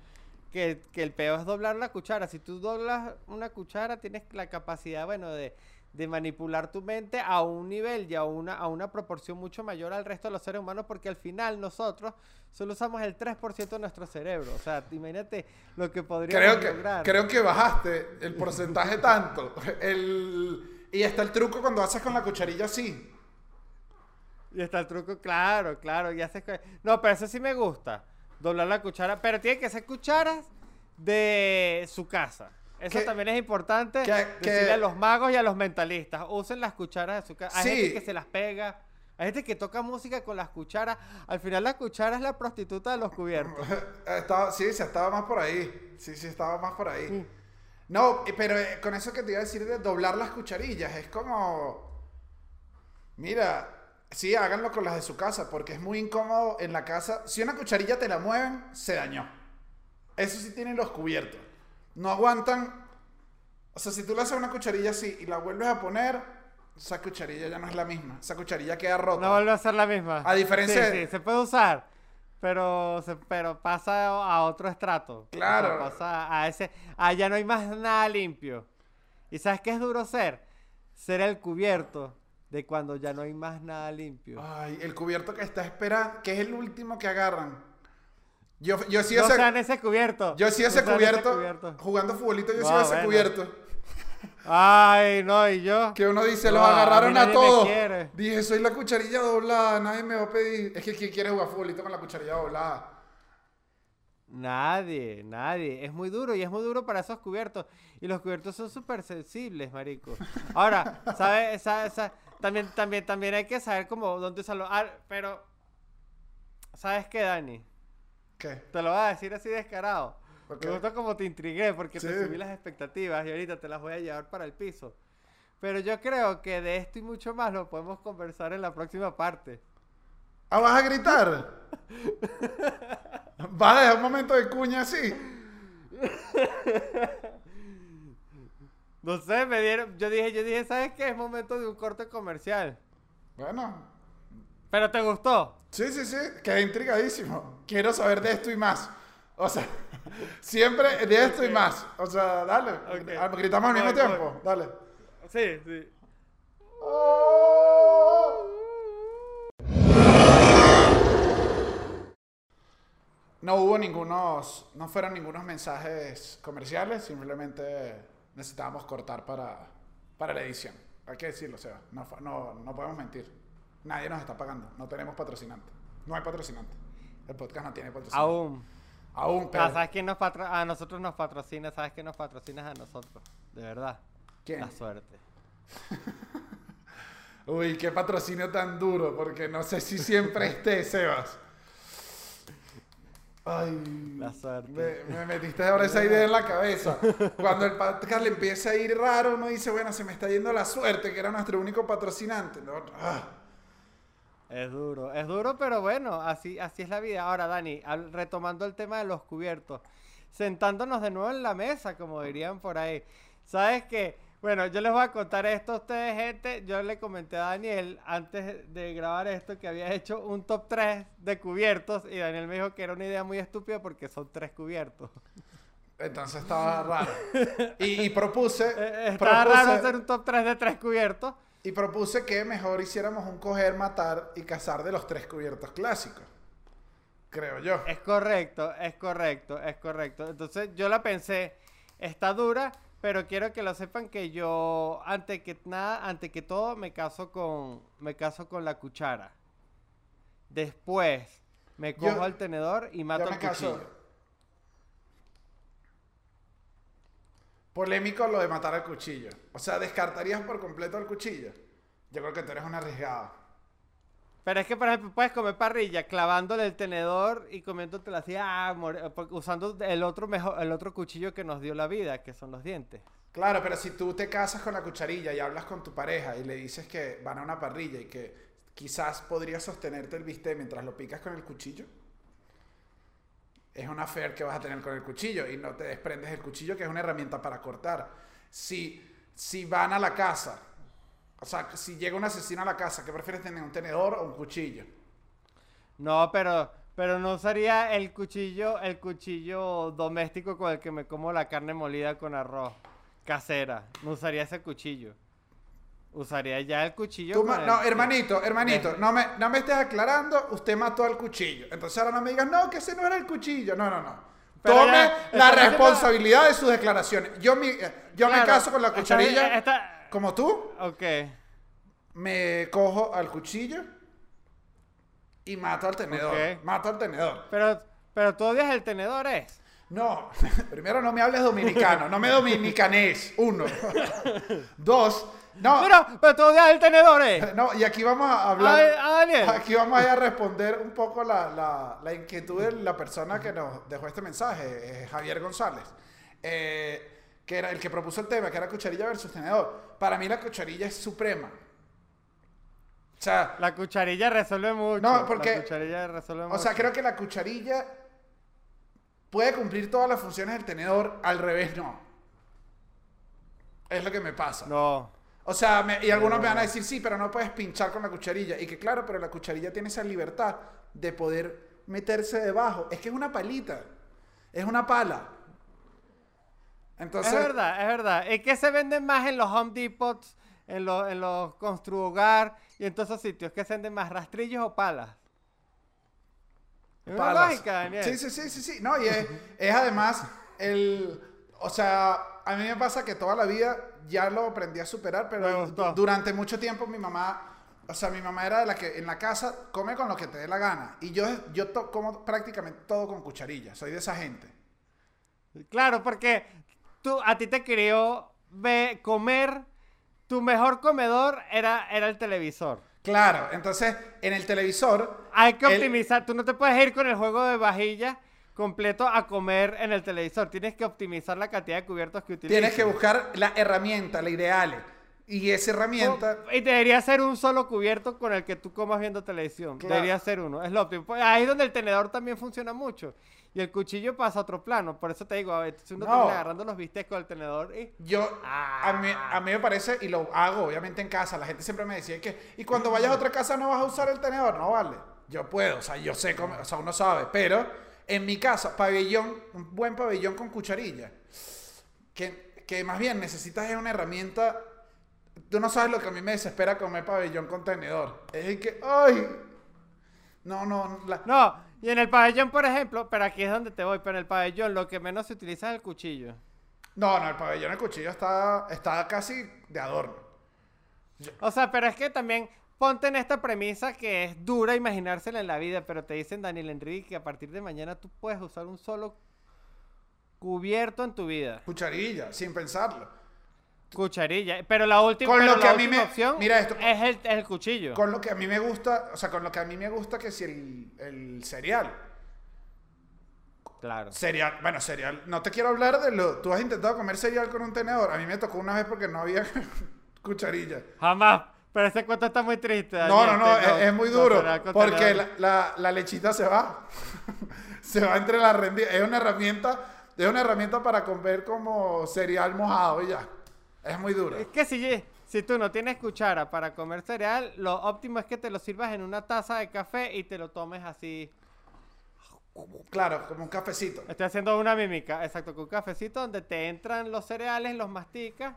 que, que el peo es doblar la cuchara. Si tú doblas una cuchara, tienes la capacidad, bueno, de, de manipular tu mente a un nivel y a una, a una proporción mucho mayor al resto de los seres humanos, porque al final nosotros solo usamos el 3% de nuestro cerebro. O sea, imagínate lo que podríamos Creo que, lograr. creo que bajaste el porcentaje tanto. El, y está el truco cuando haces con la cucharilla así. Y está el truco, claro, claro. Y haces No, pero eso sí me gusta. Doblar la cuchara. Pero tiene que ser cucharas de su casa. Eso Que- también es importante que- decirle que- a los magos y a los mentalistas. Usen las cucharas de su casa. Hay Sí. gente que se las pega. Hay gente que toca música con las cucharas. Al final la cuchara es la prostituta de los cubiertos. Estaba, sí, se estaba más por ahí. Sí, sí, estaba más por ahí. No, pero eh, con eso que te iba a decir de doblar las cucharillas, es como. Mira, sí, háganlo con las de su casa, porque es muy incómodo en la casa. Si una cucharilla te la mueven, se dañó. Eso sí tienen los cubiertos. No aguantan. O sea, si tú le haces una cucharilla así y la vuelves a poner, esa cucharilla ya no es la misma. Esa cucharilla queda rota. No vuelve a ser la misma. A diferencia Sí, de- sí, se puede usar. Pero, se- pero pasa a otro estrato. Claro. O sea, pasa a ese. Ya no hay más nada limpio. ¿Y sabes qué es duro ser? Ser el cubierto de cuando ya no hay más nada limpio. Ay, el cubierto que está esperando, que es el último que agarran. Yo, yo sí no ese, sean ese cubierto. yo sí No ese cubierto, jugando futbolito, yo sí No, ese bueno. cubierto. Ay, no, y yo. Que uno dice, los agarraron a, me todos. Dije, soy la cucharilla doblada, nadie me va a pedir. Es que ¿quién quiere jugar futbolito con la cucharilla doblada? Nadie, nadie. Es muy duro y es muy duro para esos cubiertos. Y los cubiertos son súper sensibles, marico. Ahora, ¿sabes? Sa- sa- también, también, también hay que saber cómo, dónde usarlo. Ah, pero, ¿sabes qué, Dani? ¿Qué? Te lo voy a decir así descarado. Me gusta como te intrigué porque te Sí. subí las expectativas y ahorita te las voy a llevar para el piso. Pero yo creo que de esto y mucho más lo podemos conversar en la próxima parte. ¿Ah, vas a gritar? ¿Vas a dejar un momento de cuña así? No sé, me dieron, yo dije, yo dije, ¿sabes qué? Es momento de un corte comercial. Bueno, Pero te gustó. Sí, sí, sí, quedé intrigadísimo. Quiero saber de esto y más. O sea, siempre de esto y más. O sea, dale. Ok. Ah, Gritamos al mismo Voy, tiempo. voy. Dale. Sí, sí. No hubo ningunos, no fueron ningunos mensajes comerciales, simplemente necesitábamos cortar para, para la edición. Hay que decirlo, Seba. No, no, no podemos mentir. Nadie nos está pagando. No tenemos patrocinante. No hay patrocinante. El podcast no tiene patrocinante. Aún. Aún, pero. Ah, ¿Sabes quién nos patro a nosotros nos patrocina? ¿Sabes quién nos patrocina a nosotros? De verdad. ¿Quién? La suerte. Uy, qué patrocinio tan duro, porque no sé si siempre esté, Sebas. Ay, La suerte. Me, me metiste ahora esa idea en la cabeza. Cuando el podcast le empieza a ir raro, uno dice, bueno, se me está yendo la suerte, que era nuestro único patrocinante. No, ah. Es duro, es duro, pero bueno, así, así es la vida. Ahora, Dani, al- retomando el tema de los cubiertos, sentándonos de nuevo en la mesa, como dirían por ahí. ¿Sabes qué? Bueno, yo les voy a contar esto a ustedes, gente. Yo le comenté a Daniel antes de grabar esto que había hecho un top 3 de cubiertos y Daniel me dijo que era una idea muy estúpida porque son tres cubiertos. Entonces estaba raro. Y, y propuse, Eh, Estaba propuse- raro hacer un top 3 de tres cubiertos. Y propuse que mejor hiciéramos un coger, matar y cazar de los tres cubiertos clásicos. Creo yo. Es correcto, es correcto, es correcto. Entonces yo la pensé, está dura, pero quiero que lo sepan que yo, ante que nada, ante que todo, me caso con, me caso con la cuchara. Después me cojo Yo- al tenedor y mato Yo me al caso. cuchillo. Polémico lo de matar al cuchillo. O sea, ¿descartarías por completo el cuchillo? Yo creo que tú eres un arriesgado. Pero es que, por ejemplo, puedes comer parrilla clavándole el tenedor y comiéndotela así, ah, porque usando el otro, mejor, el otro cuchillo que nos dio la vida, que son los dientes. Claro, pero si tú te casas con la cucharilla y hablas con tu pareja y le dices que van a una parrilla y que quizás podrías sostenerte el bistec mientras lo picas con el cuchillo, es una affair que vas a tener con el cuchillo y no te desprendes del cuchillo, que es una herramienta para cortar. Si, si van a la casa, o sea, si llega un asesino a la casa, ¿qué prefieres tener, un tenedor o un cuchillo? No, pero, pero no usaría el cuchillo, el cuchillo doméstico con el que me como la carne molida con arroz. Casera. No usaría ese cuchillo. Usaría ya el cuchillo. Tú el- no, hermanito, hermanito, no me, no me estés aclarando, usted mató al cuchillo. Entonces ahora no me digas, no, que ese no era el cuchillo. No, no, no. Pero Tome ya, la haciendo- responsabilidad de sus declaraciones. Yo, mi- yo me caso con la cucharilla, como tú, Ok. me cojo al cuchillo y mato al tenedor. Mato al tenedor. Pero, pero tú odias el tenedor, ¿es? No, primero no me hables dominicano, no me dominicanés. Uno. Dos, no. Pero, pero tú odias el tenedor, ¿es? No, y aquí vamos a hablar. Ah, Daniel. Aquí vamos a ir a responder un poco la, la- la inquietud de la persona que nos dejó este mensaje, eh, Javier González, eh, que era el que propuso el tema, que era cucharilla versus tenedor. Para mí la cucharilla es suprema. O sea, La cucharilla resuelve mucho. No, porque- La cucharilla resuelve mucho. o sea, creo que la cucharilla puede cumplir todas las funciones del tenedor, al revés no. Es lo que me pasa. No. O sea, me- y algunos me van a decir, sí, pero no puedes pinchar con la cucharilla. Y que claro, pero la cucharilla tiene esa libertad de poder meterse debajo. Es que es una palita. Es una pala. Entonces, es verdad, es verdad. Es que se venden más en los Home Depots, en los, en los Construhogar y en todos esos sitios que se venden más rastrillos o palas. Es una palas. lógica, Daniel. Sí, sí, sí, sí, sí. No, y es, es además el... O sea, a mí me pasa que toda la vida ya lo aprendí a superar, pero durante mucho tiempo mi mamá... O sea, mi mamá era de la que en la casa come con lo que te dé la gana. Y yo, yo to- como prácticamente todo con cucharilla. Soy de esa gente. Claro, porque tú, a ti te crió comer, tu mejor comedor era, era el televisor. Claro, entonces en el televisor Hay que El- optimizar, tú no te puedes ir con el juego de vajilla completo a comer en el televisor. Tienes que optimizar la cantidad de cubiertos que utilizas. tienes que buscar la herramienta, la ideal. Y esa herramienta, Y debería ser un solo cubierto con el que tú comas viendo televisión. Claro. Debería ser uno. Es lo óptimo. Pues ahí es donde el tenedor también funciona mucho. Y el cuchillo pasa a otro plano. Por eso te digo, a ver, si uno No. termina agarrando los bistecs con el tenedor y... yo, a, mí, a mí me parece, y lo hago obviamente en casa, la gente siempre me decía que, y cuando vayas a otra casa no vas a usar el tenedor, no vale. Yo puedo, o sea, yo sé cómo, o sea, uno sabe, pero en mi casa, pabellón, un buen pabellón con cucharilla, que, que más bien necesitas es una herramienta, tú no sabes lo que a mí me desespera comer pabellón con tenedor. Es el que, ay, no, no, la- No, y en el pabellón, por ejemplo, pero aquí es donde te voy, pero en el pabellón lo que menos se utiliza es el cuchillo. no, no, el pabellón, el cuchillo está, está casi de adorno. O sea, pero es que también ponte en esta premisa que es dura imaginársela en la vida, pero te dicen Daniel Enrique que a partir de mañana tú puedes usar un solo cubierto en tu vida. Cucharilla, sin pensarlo. Cucharilla. Pero la última, Con lo que a mí me- opción mira esto. es el, es el cuchillo. Con lo que a mí me gusta, o sea, con lo que a mí me gusta que si el, el cereal. Claro. Cereal, bueno, cereal. No te quiero hablar de lo. Tú has intentado comer cereal con un tenedor. A mí me tocó una vez porque no había cucharilla. Jamás. Pero ese cuento está muy triste. No, no, no, es, es muy no, duro. con Porque la, la- la lechita se va. se va entre las rendijas. Es una herramienta, es una herramienta para comer como cereal mojado y ya. Es muy duro. Es que si, si tú no tienes cuchara para comer cereal, lo óptimo es que te lo sirvas en una taza de café y te lo tomes así. Claro, como un cafecito. Estoy haciendo una mímica, exacto, con un cafecito donde te entran los cereales, los masticas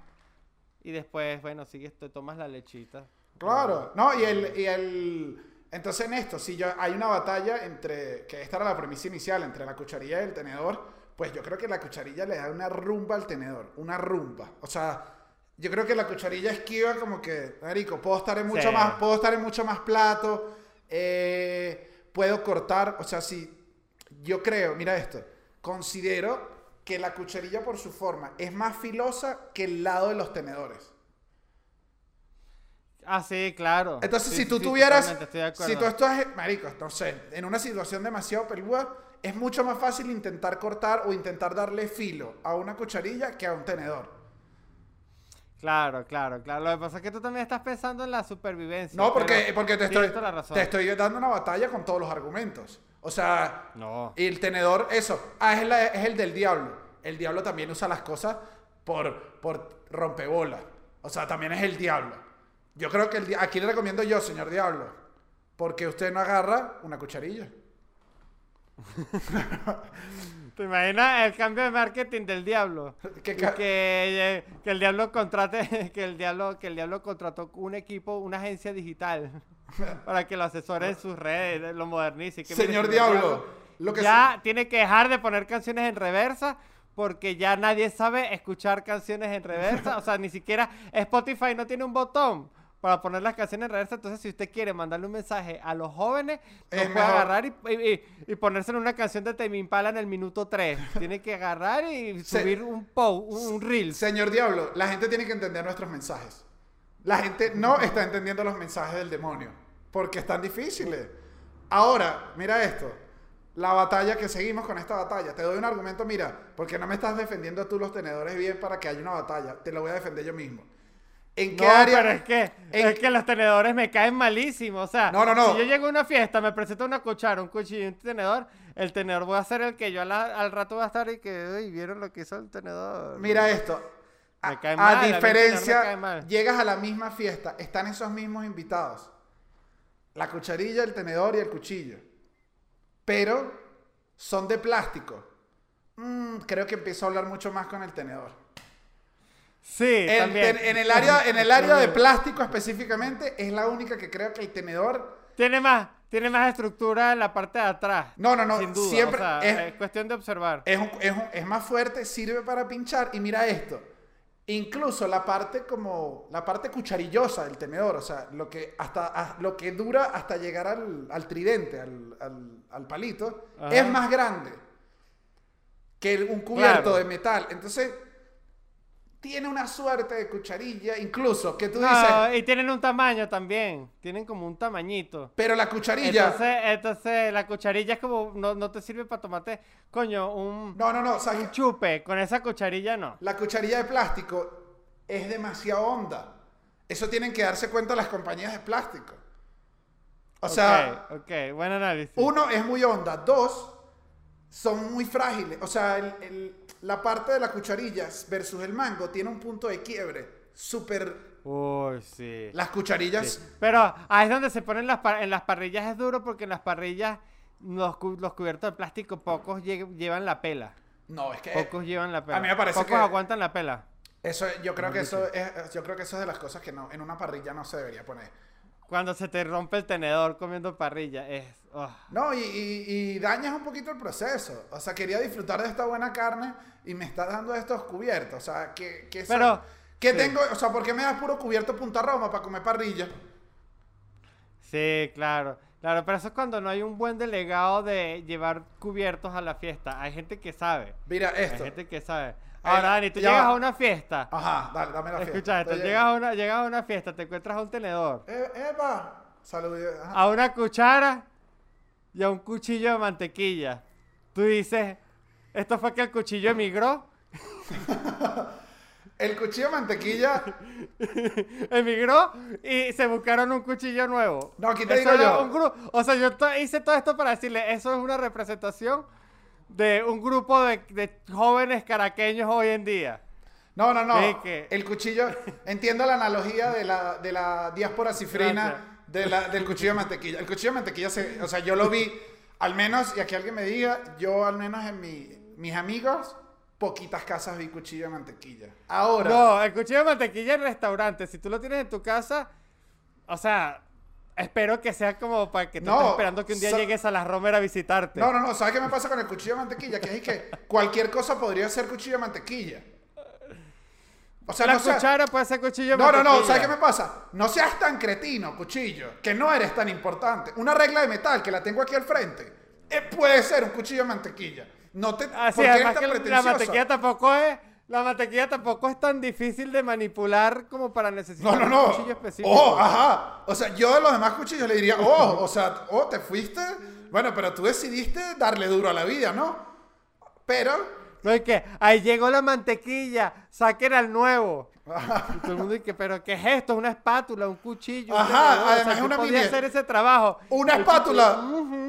y después, bueno, sigues, te tomas la lechita. Claro, no, y el, y el, entonces en esto, si yo, hay una batalla entre, que esta era la premisa inicial, entre la cucharilla y el tenedor, pues yo creo que la cucharilla le da una rumba al tenedor, una rumba. O sea, yo creo que la cucharilla esquiva como que, marico, puedo estar en mucho Sí. más, puedo estar en mucho más plato, eh, puedo cortar, o sea, si, yo creo, mira esto, considero que la cucharilla por su forma es más filosa que el lado de los tenedores. Ah, sí, claro. Entonces, Sí, si tú sí, tuvieras, totalmente, estoy de si tú estás, marico, no sé, en una situación demasiado peluda, es mucho más fácil intentar cortar o intentar darle filo a una cucharilla que a un tenedor. Claro, claro, claro. Lo que pasa es que tú también estás pensando en la supervivencia. No, porque, porque te, estoy, la razón. te estoy dando una batalla con todos los argumentos. O sea, No. y el tenedor, eso, ah, es, la- es el del diablo. El diablo también usa las cosas por, por rompebolas. O sea, también es el diablo. Yo creo que el, aquí le recomiendo yo, señor diablo, porque usted no agarra una cucharilla. ¿Te imaginas el cambio de marketing del diablo? Que, eh, que el diablo contrate, que el diablo, que el diablo contrató un equipo, una agencia digital para que lo asesore en sus redes, lo modernice. mire, Señor Diablo, lo que ya tiene que dejar de poner canciones en reversa porque ya nadie sabe escuchar canciones en reversa. O sea, ni siquiera Spotify no tiene un botón para poner las canciones en reversa. Entonces, si usted quiere mandarle un mensaje a los jóvenes, no puede mejor. agarrar y, y, una canción de Tame Impala en el minuto 3. tiene que agarrar y Se- subir un post, un, un reel. Señor Diablo, la gente tiene que entender nuestros mensajes. La gente no está entendiendo los mensajes del demonio porque están difíciles. Ahora, mira esto. La batalla que seguimos con esta batalla. Te doy un argumento, mira, porque no me estás defendiendo tú los tenedores bien para que haya una batalla. Te lo voy a defender yo mismo. ¿En qué No, área? pero es que, en- es que los tenedores me caen malísimo. O sea, No, no, no. si yo llego a una fiesta, me presento una cuchara, un cuchillo y un tenedor, el tenedor voy a ser el que yo a la- al rato voy a estar y que, uy, ¿vieron lo que hizo el tenedor? Mira esto. A, Me cae a mal, a el tenedor me diferencia, cae mal. llegas a la misma fiesta, están esos mismos invitados. La cucharilla, el tenedor y el cuchillo. Pero son de plástico. Mm, creo que empiezo a hablar mucho más con el tenedor. Sí, El también. ten- en, el área, en el área de plástico específicamente es la única que creo que el tenedor... Tiene más, tiene más estructura en la parte de atrás. No, no, no, Sin duda. siempre o sea, es- es cuestión de observar. Es, un- es un- es más fuerte, sirve para pinchar. Y mira esto. Incluso la parte como la parte cucharillosa del tenedor, o sea, lo que hasta a- lo que dura hasta llegar al, al tridente, al, al- al palito, Ajá. es más grande que un cubierto Claro. de metal. Entonces, tiene una suerte de cucharilla, incluso que tú No, dices, y tienen un tamaño también. Tienen como un tamañito. pero la cucharilla. Entonces, entonces la cucharilla es como, no, no te sirve para tomarte, coño, un, no, no, no, o sea, un chupe. Con esa cucharilla no. La cucharilla de plástico es demasiado honda. Eso tienen que darse cuenta las compañías de plástico. O sea, Ok, ok, buen análisis. uno es muy honda, dos son muy frágiles. O sea, el- el- la parte de la cucharilla versus el mango tiene un punto de quiebre súper... Uy, sí. Las cucharillas... Sí. Pero ahí es donde se ponen las en las parrillas es duro porque en las parrillas los, cu- los cubiertos de plástico pocos lle- llevan la pela. No, es que... Pocos llevan la pela. a mí me parece pocos que- aguantan la pela. Eso, yo creo que eso es, yo creo que eso es de las cosas que no, en una parrilla no se debería poner. Cuando se te rompe el tenedor comiendo parrilla es... oh. No, y, y- y dañas un poquito el proceso. O sea, quería disfrutar de esta buena carne y me estás dando estos cubiertos. O sea, que, que Pero, ¿qué sí. tengo? O sea, ¿por qué me das puro cubierto punta Roma para comer parrilla? Sí, claro. Claro, pero eso es cuando no hay un buen delegado de llevar cubiertos a la fiesta. Hay gente que sabe. Mira Hay esto. gente que sabe. Ahora, Dani, tú ya llegas va. a una fiesta. Ajá, dale, dame la fiesta. Escucha esto, llegas a, una, llegas a una fiesta, te encuentras a un tenedor, Eh, ¡Epa! Salud. ajá. a una cuchara y a un cuchillo de mantequilla. Tú dices, ¿esto fue que el cuchillo emigró? El cuchillo de mantequilla. emigró y se buscaron un cuchillo nuevo. No, aquí te Eso digo yo. un o sea, yo hice todo esto para decirle, eso es una representación de un grupo de, de jóvenes caraqueños hoy en día. No, no, no. Que- El cuchillo. Entiendo la analogía de la, de la diáspora cifrina de la, del cuchillo de mantequilla. El cuchillo de mantequilla, se, o sea, yo lo vi, al menos, y aquí alguien me diga, yo al menos en mi, mis amigos, poquitas casas vi cuchillo de mantequilla. Ahora. No, el cuchillo de mantequilla en restaurante, si tú lo tienes en tu casa, o sea, espero que sea como para que tú No, estés esperando que un día so- llegues a las Romer a visitarte. No, no, no. ¿Sabes qué me pasa con el cuchillo de mantequilla? Que es que cualquier cosa podría ser cuchillo de mantequilla. O sea, la no cuchara puede ser cuchillo de No, no, no. mantequilla. ¿Sabes qué me pasa? No seas tan cretino, cuchillo, que no eres tan importante. Una regla de metal que la tengo aquí al frente eh, puede ser un cuchillo de mantequilla. No te. Así, ¿por qué tan que la mantequilla tampoco es... La mantequilla tampoco es tan difícil de manipular como para necesitar No, no, un cuchillo no. específico. Oh, ajá. O sea, yo de los demás cuchillos le diría, oh, o sea, oh, te fuiste. Bueno, pero tú decidiste darle duro a la vida, ¿no? Pero. No, y que ahí llegó la mantequilla, saquen al nuevo. Y todo el mundo dice, pero ¿qué es esto? ¿Una espátula? ¿Un cuchillo? un Ajá, tenedor? O sea, además es una podía hacer ese trabajo. Una El espátula.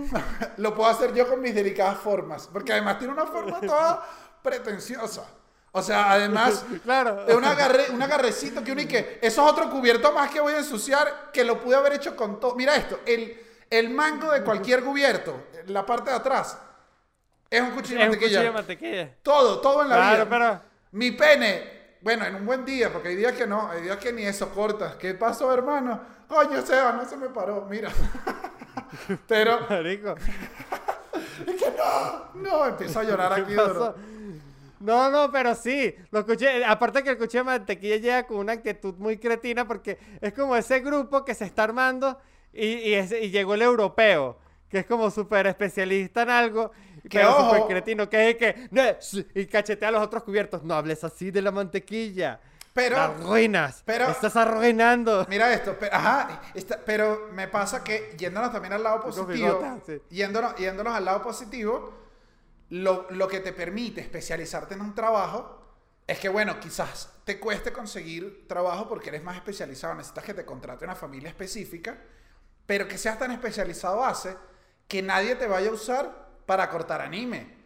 Lo puedo hacer yo con mis delicadas formas. Porque además tiene una forma toda pretenciosa. O sea, además. Claro. De un, agarre, un agarrecito que uno y que. Eso es otro cubierto más que voy a ensuciar. Que lo pude haber hecho con todo. Mira esto. El, el mango de cualquier cubierto. La parte de atrás. Es un cuchillo de Es un mantequilla. cuchillo de mantequilla. Todo, todo en la Claro, vida. pero- Mi pene. Bueno, en un buen día, porque hay días que no, hay días que ni eso cortas. ¿Qué pasó, hermano? Coño, Seba, no se me paró, mira. Pero, Marico. es que no, no, empiezo a llorar aquí duro. No, no, pero sí. Los cuchillos, aparte que de mantequilla llega con una actitud muy cretina porque es como ese grupo que se está armando y, y, ese- y llegó el europeo, que es como súper especialista en algo, Que pero súper cretino, que es que... Y cachetea a los otros cubiertos. No hables así de la mantequilla. Pero- La arruinas. pero- Estás arruinando. Mira esto, pe- ajá, esta- pero me pasa que yéndonos también al lado positivo, bigotas, sí. yéndonos, yéndonos al lado positivo, lo, lo que te permite especializarte en un trabajo es que, bueno, quizás te cueste conseguir trabajo porque eres más especializado, necesitas que te contrate una familia específica, pero que seas tan especializado hace que nadie te vaya a usar para cortar anime.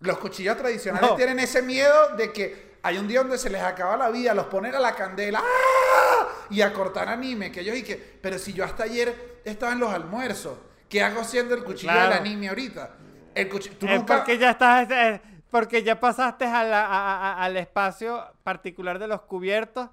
Los cuchillos tradicionales No. tienen ese miedo de que hay un día donde se les acaba la vida, los ponen a la candela ¡ah! y a cortar anime. Que ellos y que, pero si yo hasta ayer estaba en los almuerzos, ¿qué hago siendo el cuchillo Claro. del anime ahorita? El cuchillo, tú nunca... porque ya estás, eh, porque ya pasaste a la- a- a- al espacio particular de los cubiertos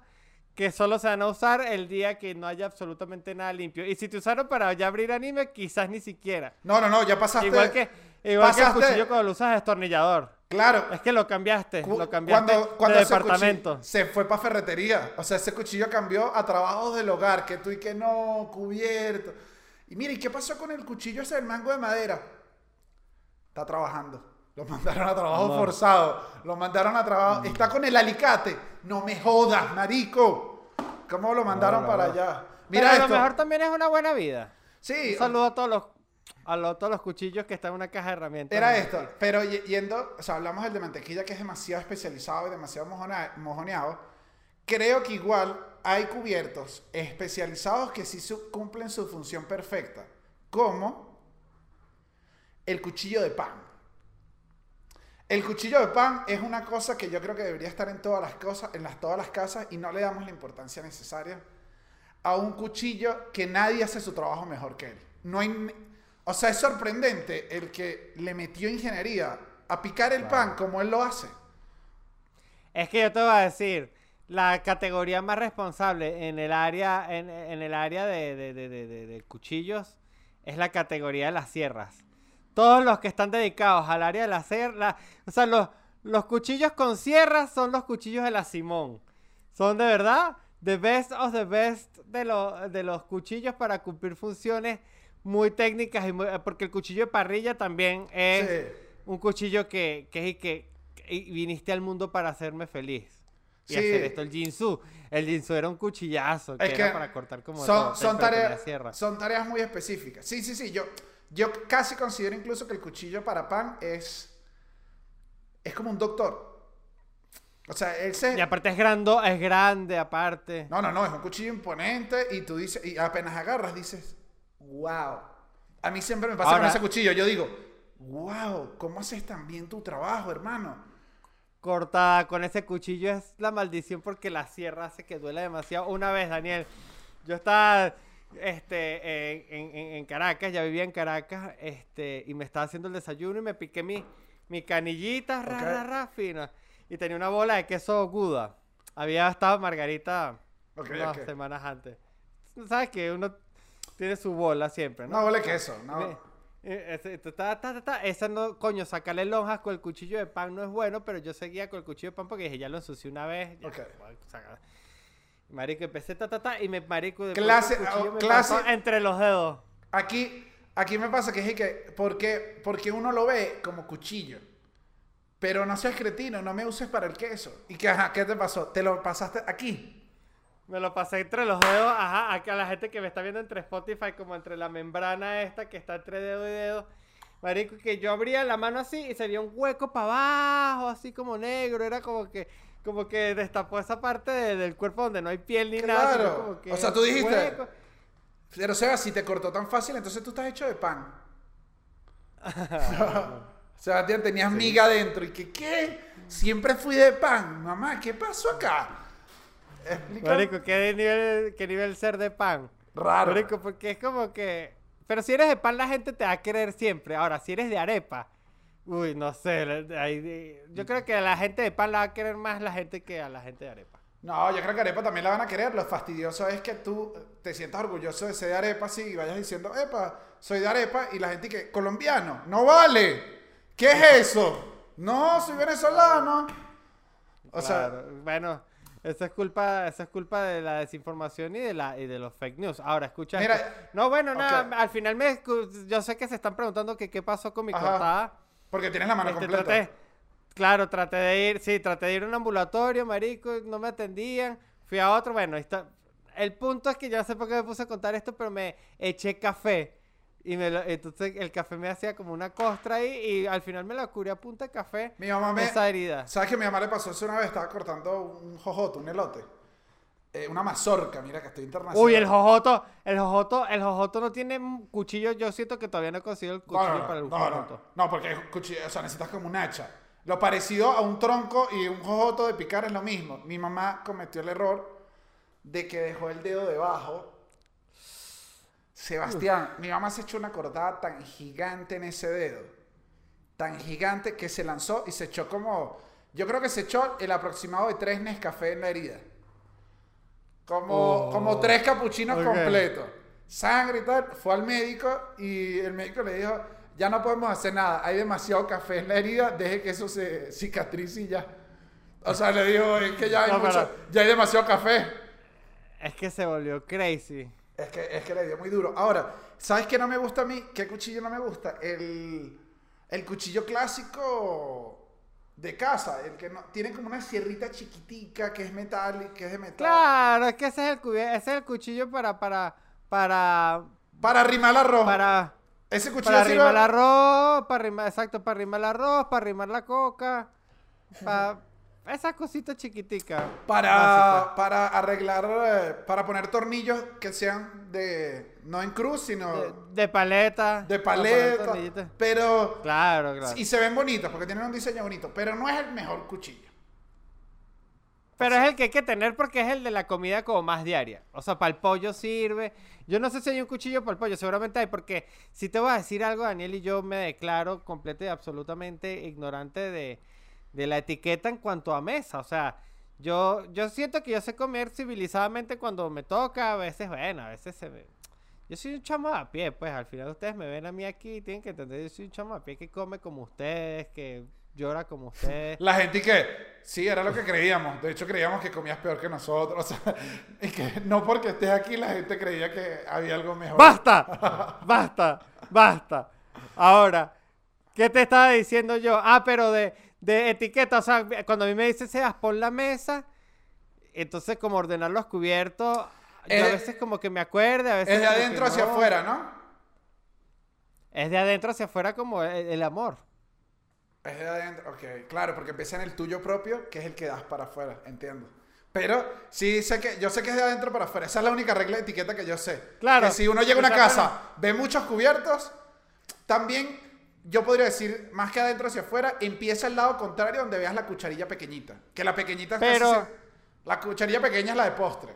que solo se van a usar el día que no haya absolutamente nada limpio. Y si te usaron para ya abrir anime, quizás ni siquiera. No, no, no, ya pasaste. Igual que, igual que el pasaste- cuchillo cuando lo usas destornillador. Claro. Es que lo cambiaste, lo cambiaste cuando, cuando de ese departamento. se fue para ferretería. O sea, ese cuchillo cambió a trabajos del hogar, que tú y que no, cubierto. Y mira, ¿y qué pasó con el cuchillo ese del mango de madera? Está trabajando. Lo mandaron a trabajo No. forzado. Lo mandaron a trabajo. Está con el alicate. No me jodas, marico. ¿Cómo lo mandaron no, para allá? Pero Mira a esto. lo mejor también es una buena vida. Sí, Un saludo a todos los a lo- todos los cuchillos que están en una caja de herramientas. Era esto, pero yendo, o sea, hablamos del de mantequilla que es demasiado especializado y demasiado mojoneado. Creo que igual hay cubiertos especializados que sí su- cumplen su función perfecta, como el cuchillo de pan. El cuchillo de pan es una cosa que yo creo que debería estar en todas las cosas, en las, todas las casas y no le damos la importancia necesaria a un cuchillo que nadie hace su trabajo mejor que él. No hay, o sea, es sorprendente el que le metió ingeniería a picar el pan como él lo hace. Es que yo te voy a decir, la categoría más responsable en el área, en, en el área de, de- de- de- de- de cuchillos es la categoría de las sierras. Todos los que están dedicados al área de la sierra, o sea, los, los cuchillos con sierras son los cuchillos de la Simón. Son de verdad the best of the best de, lo- de los cuchillos para cumplir funciones muy técnicas y muy- porque el cuchillo de parrilla también es Sí. un cuchillo que, que, que, que viniste al mundo para hacerme feliz. Y Sí. hacer esto, el Jinsu. El Jinsu era un cuchillazo, que, Es era que para cortar como son, todo, son, tareas, sierra. son tareas muy específicas. Sí, sí, sí. Yo, yo casi considero incluso que el cuchillo para pan es, es como un doctor. O sea, él se... Y aparte es grande, es grande, aparte. No, no, no, es un cuchillo imponente y tú dices, y apenas agarras dices, wow. A mí siempre me pasa con ese cuchillo, yo digo, wow, ¿cómo haces tan bien tu trabajo, hermano? Cortada con ese cuchillo es la maldición porque la sierra hace que duela demasiado. Una vez, Daniel, yo estaba este, en, en- en- en Caracas, ya vivía en Caracas, este, y me estaba haciendo el desayuno y me piqué mi, mi canillita, ra, Ok. ra, ra, fina. Y tenía una bola de queso Guda. Había estado Margarita Ok, unas ok. semanas antes. ¿Sabes que Uno tiene su bola siempre, ¿no? No vale queso, no. Eh, eh, ta, ta, ta, Esa no, coño, sacarle lonjas con el cuchillo de pan no es bueno, pero yo seguía con el cuchillo de pan porque dije, ya lo ensucié una vez. ya, Ok. Marico, empecé ta, ta, ta, y me marico de Clase- oh, clase- entre los dedos. Aquí, aquí me pasa que es que, porque, porque uno lo ve como cuchillo. Pero no seas cretino, no me uses para el queso. ¿Y que, ajá, qué te pasó? Te lo pasaste aquí. Me lo pasé entre los dedos, ajá, a la gente que me está viendo entre Spotify, como entre la membrana esta que está entre dedo y dedo. Marico, que yo abría la mano así y se veía un hueco para abajo, así como negro. Era como que, como que destapó esa parte de- del cuerpo donde no hay piel ni nada. Claro. como que O sea, tú dijiste- hueco. Pero Seba, si te cortó tan fácil, entonces tú estás hecho de pan. Sebastián, tenías miga dentro. ¿Y que qué? Siempre fui de pan. Mamá, ¿qué pasó acá? Explica. Marico, ¿qué nivel, qué nivel ser de pan? Raro. Marico, porque es como que... Pero si eres de pan, la gente te va a querer siempre. Ahora, si eres de arepa... Uy, no sé. ahí- yo creo que a la gente de pan la va a querer más la gente que a la gente de arepa. No, yo creo que arepa también la van a querer. Lo fastidioso es que tú te sientas orgulloso de ser de arepa, sí, y vayas diciendo, epa, soy de arepa, y la gente que, colombiano, no vale. ¿Qué es eso? No, soy venezolano. O sea, bueno, eso es culpa, eso es culpa de la desinformación y de la y de los fake news. Ahora, escucha. Mira, no, bueno, nada, al final me yo sé que se están preguntando que qué pasó con mi Ajá. cortada. Porque tienes la mano Este, completa. traté- claro, traté de ir, sí, traté de ir a un ambulatorio, marico, no me atendían. Fui a otro, bueno, está. El punto es que ya sé por qué me puse a contar esto, pero me eché café. Y me lo- entonces el café me hacía como una costra ahí y al final me la curé a punta de café. Mi mamá me... Esa herida. ¿Sabes que mi mamá le pasó eso una vez? Estaba cortando un jojoto, un elote. Eh, una mazorca, mira que estoy internacional. Uy, el jojoto, el jojoto, el jojoto no tiene cuchillo. Yo siento que todavía no he conseguido el cuchillo no, no, para el no, jojoto. no, no, porque cuchillo, o sea, necesitas como un hacha. Lo parecido a un tronco y un jojoto de picar es lo mismo. Mi mamá cometió el error de que dejó el dedo debajo. Sebastián, mi mamá se echó una cortada tan gigante en ese dedo, tan gigante que se lanzó y se echó como, yo creo que se echó el aproximado de tres Nescafé en la herida. Como, Oh, como tres capuchinos completos. Sangre y tal. Fue al médico y el médico le dijo, ya no podemos hacer nada, hay demasiado café en la herida, deje que eso se cicatrice y ya. O sea, le dijo, es que ya hay, No, mucho- ya hay demasiado café. Es que se volvió crazy. Es que, es que le dio muy duro. Ahora, ¿sabes qué no me gusta a mí? ¿Qué cuchillo no me gusta? El, el cuchillo clásico de casa, el que no, tiene como una sierrita chiquitica que es metal, que es de metal. Claro, es que ese es el, ese es el cuchillo para, para, para, Para arrimar el arroz. para, Ese cuchillo para arrimar el arroz, para arrimar, exacto, para arrimar el arroz, para arrimar la coca, para esas cositas chiquiticas. para, básicas. para arreglar, eh, para poner tornillos que sean de, no en cruz, sino De, de, de paleta. paleta. Pero, Claro, claro. y se ven bonitos porque tienen un diseño bonito, pero no es el mejor cuchillo. Pero es el que hay que tener porque es el de la comida como más diaria. O sea, para el pollo sirve. Yo no sé si hay un cuchillo para el pollo, seguramente hay, porque si te voy a decir algo, Daniel, y yo me declaro completo y absolutamente ignorante de, de la etiqueta en cuanto a mesa. O sea, yo, yo siento que yo sé comer civilizadamente cuando me toca, a veces, bueno, a veces se me... Yo soy un chamo a pie, pues al final ustedes me ven a mí aquí y tienen que entender, yo soy un chamo a pie que come como ustedes, que llora como ustedes. La gente que, sí, era lo que creíamos. De hecho, creíamos que comías peor que nosotros. O sea, y que no porque estés aquí la gente creía que había algo mejor. ¡Basta! ¡Basta! ¡Basta! Ahora, ¿qué te estaba diciendo yo? Ah, pero de, de etiqueta, o sea, cuando a mí me dicen, Sebas, pon la mesa, entonces como ordenar los cubiertos, yo a Es- veces como que me acuerde, a veces Es de adentro hacia no. afuera, ¿no? Es de adentro hacia afuera como el, el amor. Es de adentro, ok. Claro, porque empieza en el tuyo propio, que es el que das para afuera, entiendo. Pero sí sé que, yo sé que es de adentro para afuera. Esa es la única regla de etiqueta que yo sé. Claro. Que si uno llega a una casa, ve muchos cubiertos, también yo podría decir, más que adentro hacia afuera, empieza el lado contrario donde veas la cucharilla pequeñita. Que la pequeñita casi Pero- La cucharilla pequeña es la de postre.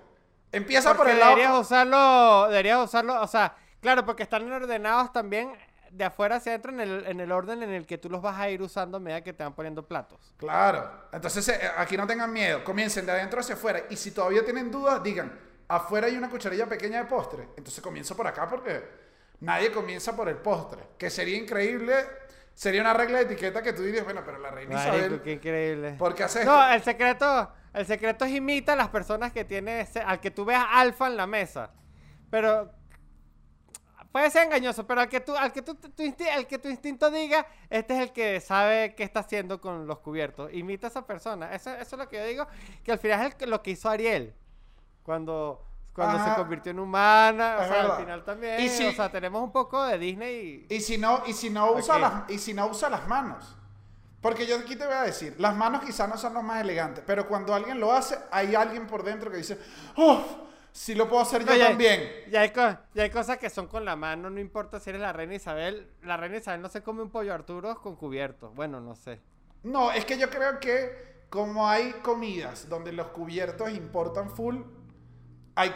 Empieza por el lado... deberías usarlo, deberías usarlo, o sea, claro, porque están ordenados también de afuera hacia adentro en el, en el orden en el que tú los vas a ir usando a medida que te van poniendo platos. Claro. Entonces, eh, aquí no tengan miedo. Comiencen de adentro hacia afuera. Y si todavía tienen dudas, digan, afuera hay una cucharilla pequeña de postre. Entonces comienzo por acá porque nadie comienza por el postre. Que sería increíble. Sería una regla de etiqueta que tú dirías, bueno, pero la reina Marico, Isabel, qué increíble. ¿por qué hace No, esto? el secreto, el secreto es imita a las personas que tiene ese- al que tú veas alfa en la mesa. Pero puede ser engañoso, pero al que tú, al que tú, tu al que tu instinto diga, este es el que sabe qué está haciendo con los cubiertos. Imita a esa persona. Eso, eso es lo que yo digo, que al final es el lo que hizo Ariel. Cuando, cuando Ajá. se convirtió en humana, o Es sea, verdad. al final también. Si- O sea, tenemos un poco de Disney y... Y si no, y si no usa Ok. las, y si no usa las manos. Porque yo aquí te voy a decir, las manos quizás no son los más elegantes, pero cuando alguien lo hace, hay alguien por dentro que dice, ¡Oh! Si lo puedo hacer yo ya- también. Ya hay, co- ya hay cosas que son con la mano, no importa si eres la reina Isabel. La reina Isabel no se come un pollo Arturo con cubierto. Bueno, no sé. No, es que yo creo que como hay comidas donde los cubiertos importan full, hay,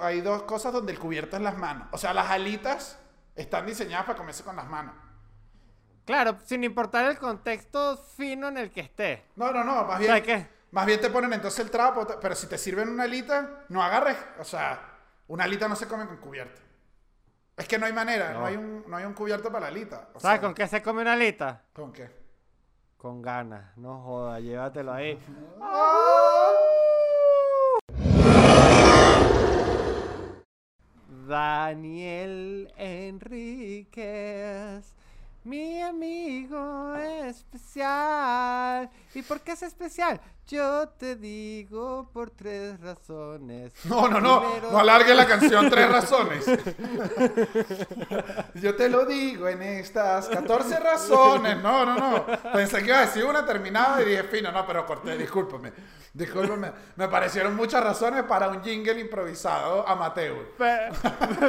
hay dos cosas donde el cubierto es las manos. O sea, las alitas están diseñadas para comerse con las manos. Claro, sin importar el contexto fino en el que esté. No, no, no, más O bien, sea, que... más bien te ponen entonces el trapo, pero si te sirven una alita, no agarres. O sea, una alita no se come con cubierto. Es que no hay manera, no, No. hay, un, no hay un cubierto para la alita. O ¿Sabes sea, con qué se come una alita? ¿Con qué? Con ganas. No joda, llévatelo ahí. Daniel Enríquez, mi amigo especial. ¿Y por qué es especial? Yo te digo por tres razones. No, no, no, Primero- no alargue la canción tres razones. Yo te lo digo en estas 14 razones. No, no, no. Pensé que iba a decir una terminada y dije, fino, no, pero corté, discúlpame. Discúlpame. Me parecieron muchas razones para un jingle improvisado amateur. Pe-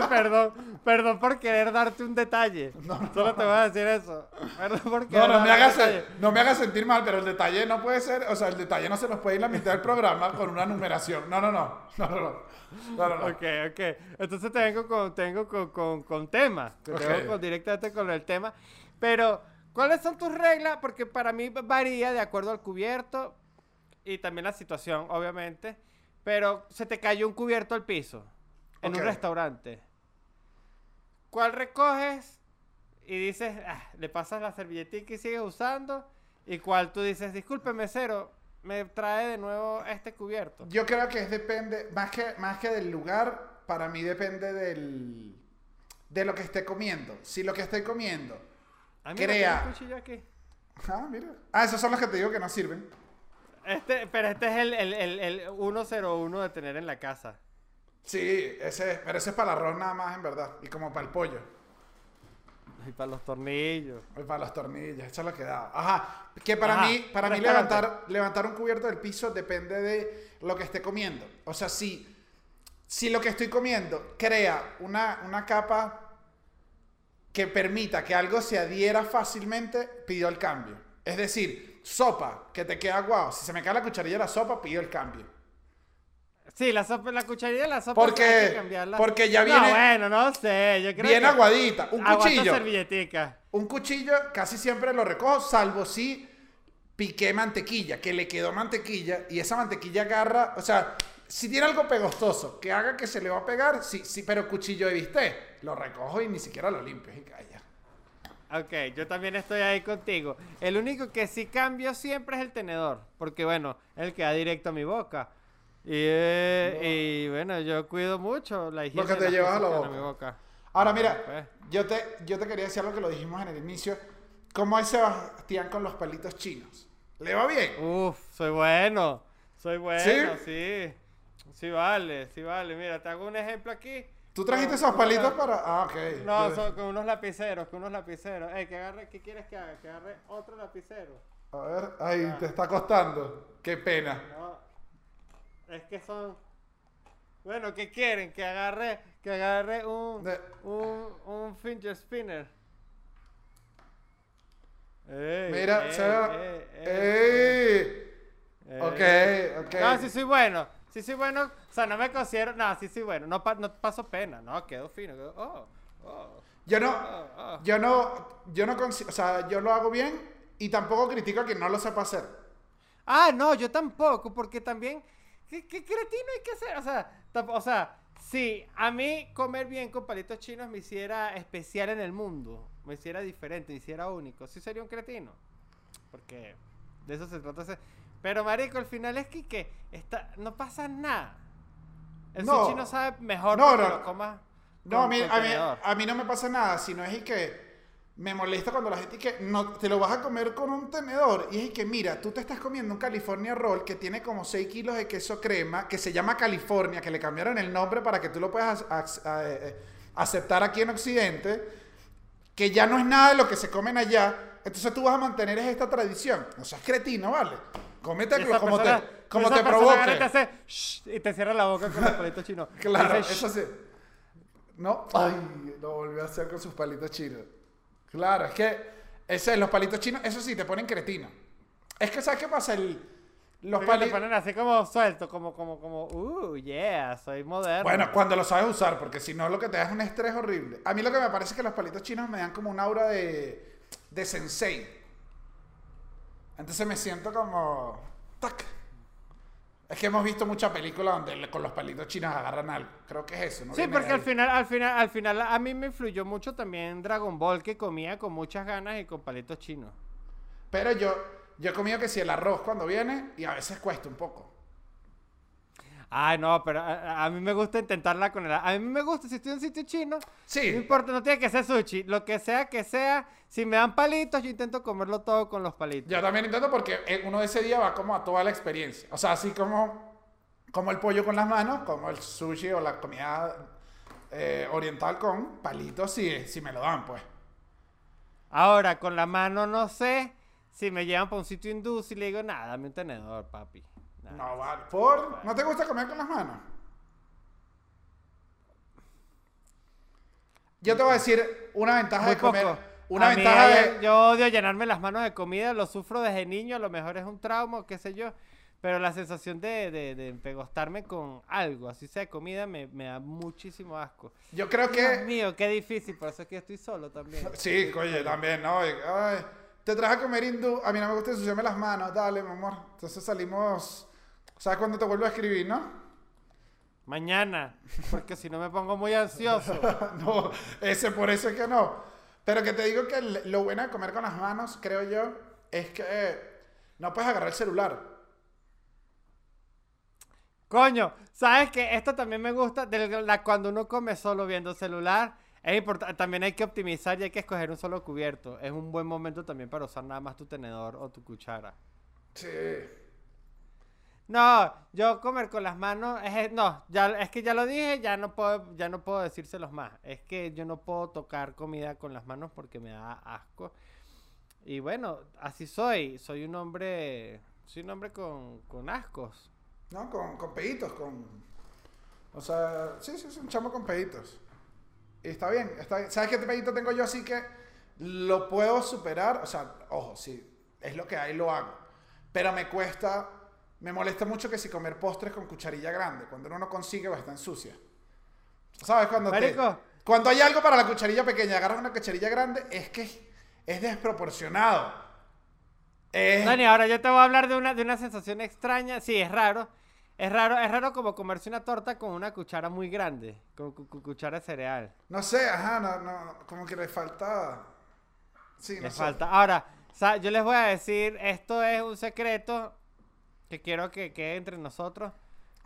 perdón, perdón por querer darte un detalle. Solo te voy a decir eso. Perdón por No, querer no me, hagas, no me hagas sentir mal, pero el detalle no puede ser, o sea, el detalle no se nos puede ir la mitad del programa con una numeración. No, no, no. No, no, no. No, no, no. Ok, ok. Entonces te vengo con, te vengo con, con, con tema. Te Ok. vengo con- directamente con el tema. Pero, ¿cuáles son tus reglas? Porque para mí varía de acuerdo al cubierto y también la situación, obviamente. Pero se te cayó un cubierto al piso en un restaurante. ¿Cuál recoges y dices, "Ah", le pasas la servilletica y sigues usando? ¿Y cuál tú dices, disculpe, mesero, me trae de nuevo este cubierto? Yo creo que es depende, más que, más que del lugar, para mí depende del, de lo que esté comiendo. Si lo que estoy comiendo, Ah, mira, Crea. un cuchillo aquí. ah, mira. Ah, esos son los que te digo que no sirven. Este, pero este es el, el, el, el 101 de tener en la casa. Sí, ese, pero ese es para el arroz nada más, en verdad. Y como para el pollo. Y para los tornillos. Y para las tornillas, eso es lo que da. Ajá, que para Ajá, mí, para mí levantar, levantar un cubierto del piso depende de lo que esté comiendo. O sea, si, si lo que estoy comiendo crea una, una capa que permita que algo se adhiera fácilmente, pido el cambio. Es decir, sopa, que te queda guau. Si se me cae la cucharilla de la sopa, pido el cambio. Sí, la sopa, la cucharilla de la sopa Porque- hay que cambiarla. porque ya No, viene- bueno, no sé, yo creo Bien que... aguadita. Un cuchillo. servilletica. Un cuchillo casi siempre lo recojo, salvo si piqué mantequilla, que le quedó mantequilla y esa mantequilla agarra, o sea, si tiene algo pegostoso que haga que se le va a pegar, sí, sí, pero cuchillo de bistec, lo recojo y ni siquiera lo limpio y calla. Ok, yo también estoy ahí contigo. El único que sí cambio siempre es el tenedor. Porque bueno, él queda directo a mi boca. Y, eh, y, bueno, yo cuido mucho la higiene. que de te llevas a la que boca. Ahora mira, pues. yo te, yo te quería decir algo que lo dijimos en el inicio, ¿cómo es Sebastián con los palitos chinos? ¿Le va bien? Uf, soy bueno. Soy bueno, ¿Sí? sí. Sí, vale, sí vale. Mira, te hago un ejemplo aquí. ¿Tú trajiste esos palitos para...? Ah, ok. No, son con unos lapiceros, con unos lapiceros. Ey, que agarre, ¿qué quieres que haga? Que agarre otro lapicero. A ver, ay, Ah. te está costando. Qué pena. No. Es que son. Bueno, ¿qué quieren? Que agarre, que agarre un, De- un, un finger spinner. Ey, Mira, ey, se ve... ey. Ok, ok. No, sí soy bueno. Sí soy bueno. O sea, no me considero. No, sí soy bueno. No, pa- no paso pena. No, quedo fino. quedo- oh, oh, Yo no... oh, oh. Yo no... Yo no... consi- O sea, yo lo hago bien y tampoco critico a quien no lo sepa hacer. Ah, no, yo tampoco, porque también, ¿qué, qué cretino hay que hacer? O sea, o sea, si a mí comer bien con palitos chinos me hiciera especial en el mundo, me hiciera diferente, me hiciera único, sí sería un cretino. Porque de eso se trata. ese- Pero, marico, al final es que, que está, no pasa nada. El No. sushi no sabe mejor No, no. lo comas No, a mí, a, mí, a mí no me pasa nada, sino es que me molesta cuando la gente que no te lo vas a comer con un tenedor y es que mira, tú te estás comiendo un California Roll que tiene como 6 kilos de queso crema que se llama California, que le cambiaron el nombre para que tú lo puedas a- eh, aceptar aquí en Occidente, que ya no es nada de lo que se comen allá, entonces tú vas a mantener esta tradición. No seas cretino, ¿vale? Esa como persona- te, como te y te provoque. hace shh, y te cierra la boca con los palitos chinos. Claro, Dice, eso sí. No, ay, lo volvió a hacer con sus palitos chinos. Claro, es que ese, los palitos chinos, eso sí, te ponen cretino. Es que, ¿sabes qué pasa? El, los palitos... ponen así como suelto, como, como, como, uh, yeah, soy moderno. Bueno, cuando lo sabes usar, porque si no, lo que te da es un estrés horrible. A mí lo que me parece es que los palitos chinos me dan como un aura de, de sensei. Entonces me siento como... ¡Tac! Es que hemos visto muchas películas donde con los palitos chinos agarran algo. Creo que es eso, ¿no? Sí, porque al final, al final, al final, a mí me influyó mucho también Dragon Ball, que comía con muchas ganas y con palitos chinos. Pero yo, yo he comido que si el arroz cuando viene y a veces cuesta un poco. Ay, no, pero a, a mí me gusta intentarla con el... A mí me gusta, si estoy en un sitio chino, Sí. no importa, no tiene que ser sushi, lo que sea que sea, si me dan palitos, yo intento comerlo todo con los palitos. Yo también intento porque eh, uno de ese día va como a toda la experiencia. O sea, así como, como el pollo con las manos, como el sushi o la comida eh, oriental con palitos, si, si me lo dan, pues. Ahora, con la mano no sé si me llevan para un sitio hindú, si le digo, nada, dame un tenedor, papi. No, vale. ¿Por? ¿No te gusta comer con las manos? Yo te voy a decir una ventaja Muy de comer. poco. Una A ventaja de. Yo odio llenarme las manos de comida, lo sufro desde niño, a lo mejor es un trauma, qué sé yo. Pero la sensación de, de, de empegostarme con algo, así sea comida, me, me da muchísimo asco. Yo creo Dios que. mío, qué difícil, por eso es que estoy solo también. Sí, oye, también, ¿no? Ay, te traje a comer hindú. A mí no me gusta ensuciarme las manos. Dale, mi amor. Entonces salimos. ¿Sabes cuándo te vuelvo a escribir, no? Mañana, porque si no me pongo muy ansioso. no, ese por eso es que no. Pero que te digo que lo bueno de comer con las manos, creo yo, es que no puedes agarrar el celular. Coño, ¿sabes qué? Esto también me gusta de la, cuando uno come solo viendo celular. Es importante, también hay que optimizar y hay que escoger un solo cubierto. Es un buen momento también para usar nada más tu tenedor o tu cuchara. Sí. No, yo comer con las manos es no, ya es que ya lo dije, ya no puedo ya no puedo decírselos más. Es que yo no puedo tocar comida con las manos porque me da asco. Y bueno, así soy, soy un hombre soy un hombre con, con ascos. ¿No? Con, con peditos, con... O sea, sí, sí, sí, un chamo con peditos. Y está bien, está bien. ¿Sabes qué pedito tengo yo así que lo puedo superar? O sea, ojo, sí, es lo que hay, lo hago. Pero me cuesta, me molesta mucho que si comer postres con cucharilla grande, cuando uno no consigue va a estar sucia. ¿Sabes? Cuando, te- cuando hay algo para la cucharilla pequeña, agarras una cucharilla grande, es que es desproporcionado. Es- Dani, ahora yo te voy a hablar de una, de una sensación extraña. Sí, es raro. Es raro, es raro como comerse una torta con una cuchara muy grande, con cu- cu- cuchara de cereal. No sé, ajá, no, no, como que le falta. Sí, no Le sé. falta. Ahora, yo les voy a decir, esto es un secreto que quiero que quede entre nosotros,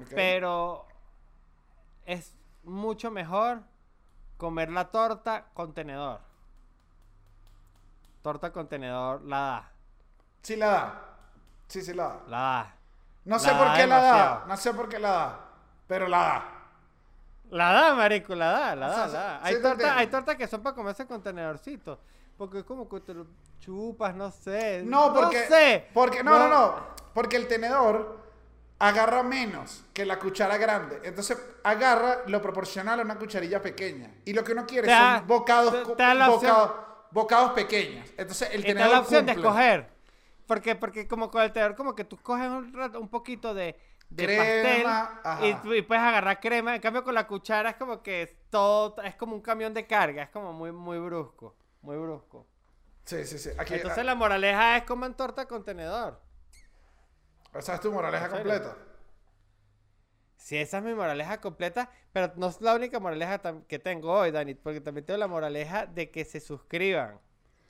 pero es mucho mejor comer la torta con tenedor. Torta con tenedor la da, Sí la da. Sí, sí la da. la da. No La sé por qué la da. No sé por qué la da. Pero la da. La da, marico, la da, la O da, sea, la da. sí Hay te tortas, entiendo. hay tortas que son para comerse con tenedorcito. Porque es como que te lo chupas, no sé. No, porque. No sé. Porque, no, no, no. Porque el tenedor agarra menos que la cuchara grande. Entonces agarra lo proporcional a una cucharilla pequeña. Y lo que uno quiere da- son bocados, pequeños. Entonces el tenedor da la opción de escoger. Porque, porque como con el tenedor, como que tú coges un, poquito de, de Crema, pastel y, puedes agarrar crema. En cambio, con la cuchara es como que es todo, es como un camión de carga. Es como muy, muy brusco. Muy brusco. Sí, sí, sí. Aquí, Entonces la moraleja es coman torta con tenedor. Esa es tu moraleja completa. Sí, esa es mi moraleja completa, pero no es la única moraleja que tengo hoy, Dani, porque también tengo la moraleja de que se suscriban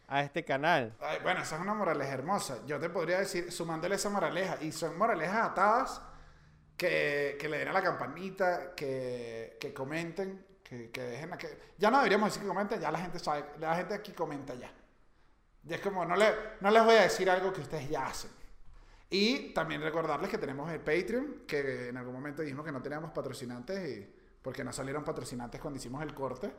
a este canal. Ay, bueno, esa es una moraleja hermosa. Yo te podría decir, sumándole esa moraleja. Y son moralejas atadas que, que le den a la campanita, que, que comenten, que, que dejen a que... Ya no deberíamos decir que comenten, ya la gente sabe, la gente aquí comenta ya. Y es como, no, le, no les voy a decir algo que ustedes ya hacen. Y también recordarles que tenemos el Patreon, que en algún momento dijimos que no teníamos patrocinantes y porque no salieron patrocinantes cuando hicimos el corte.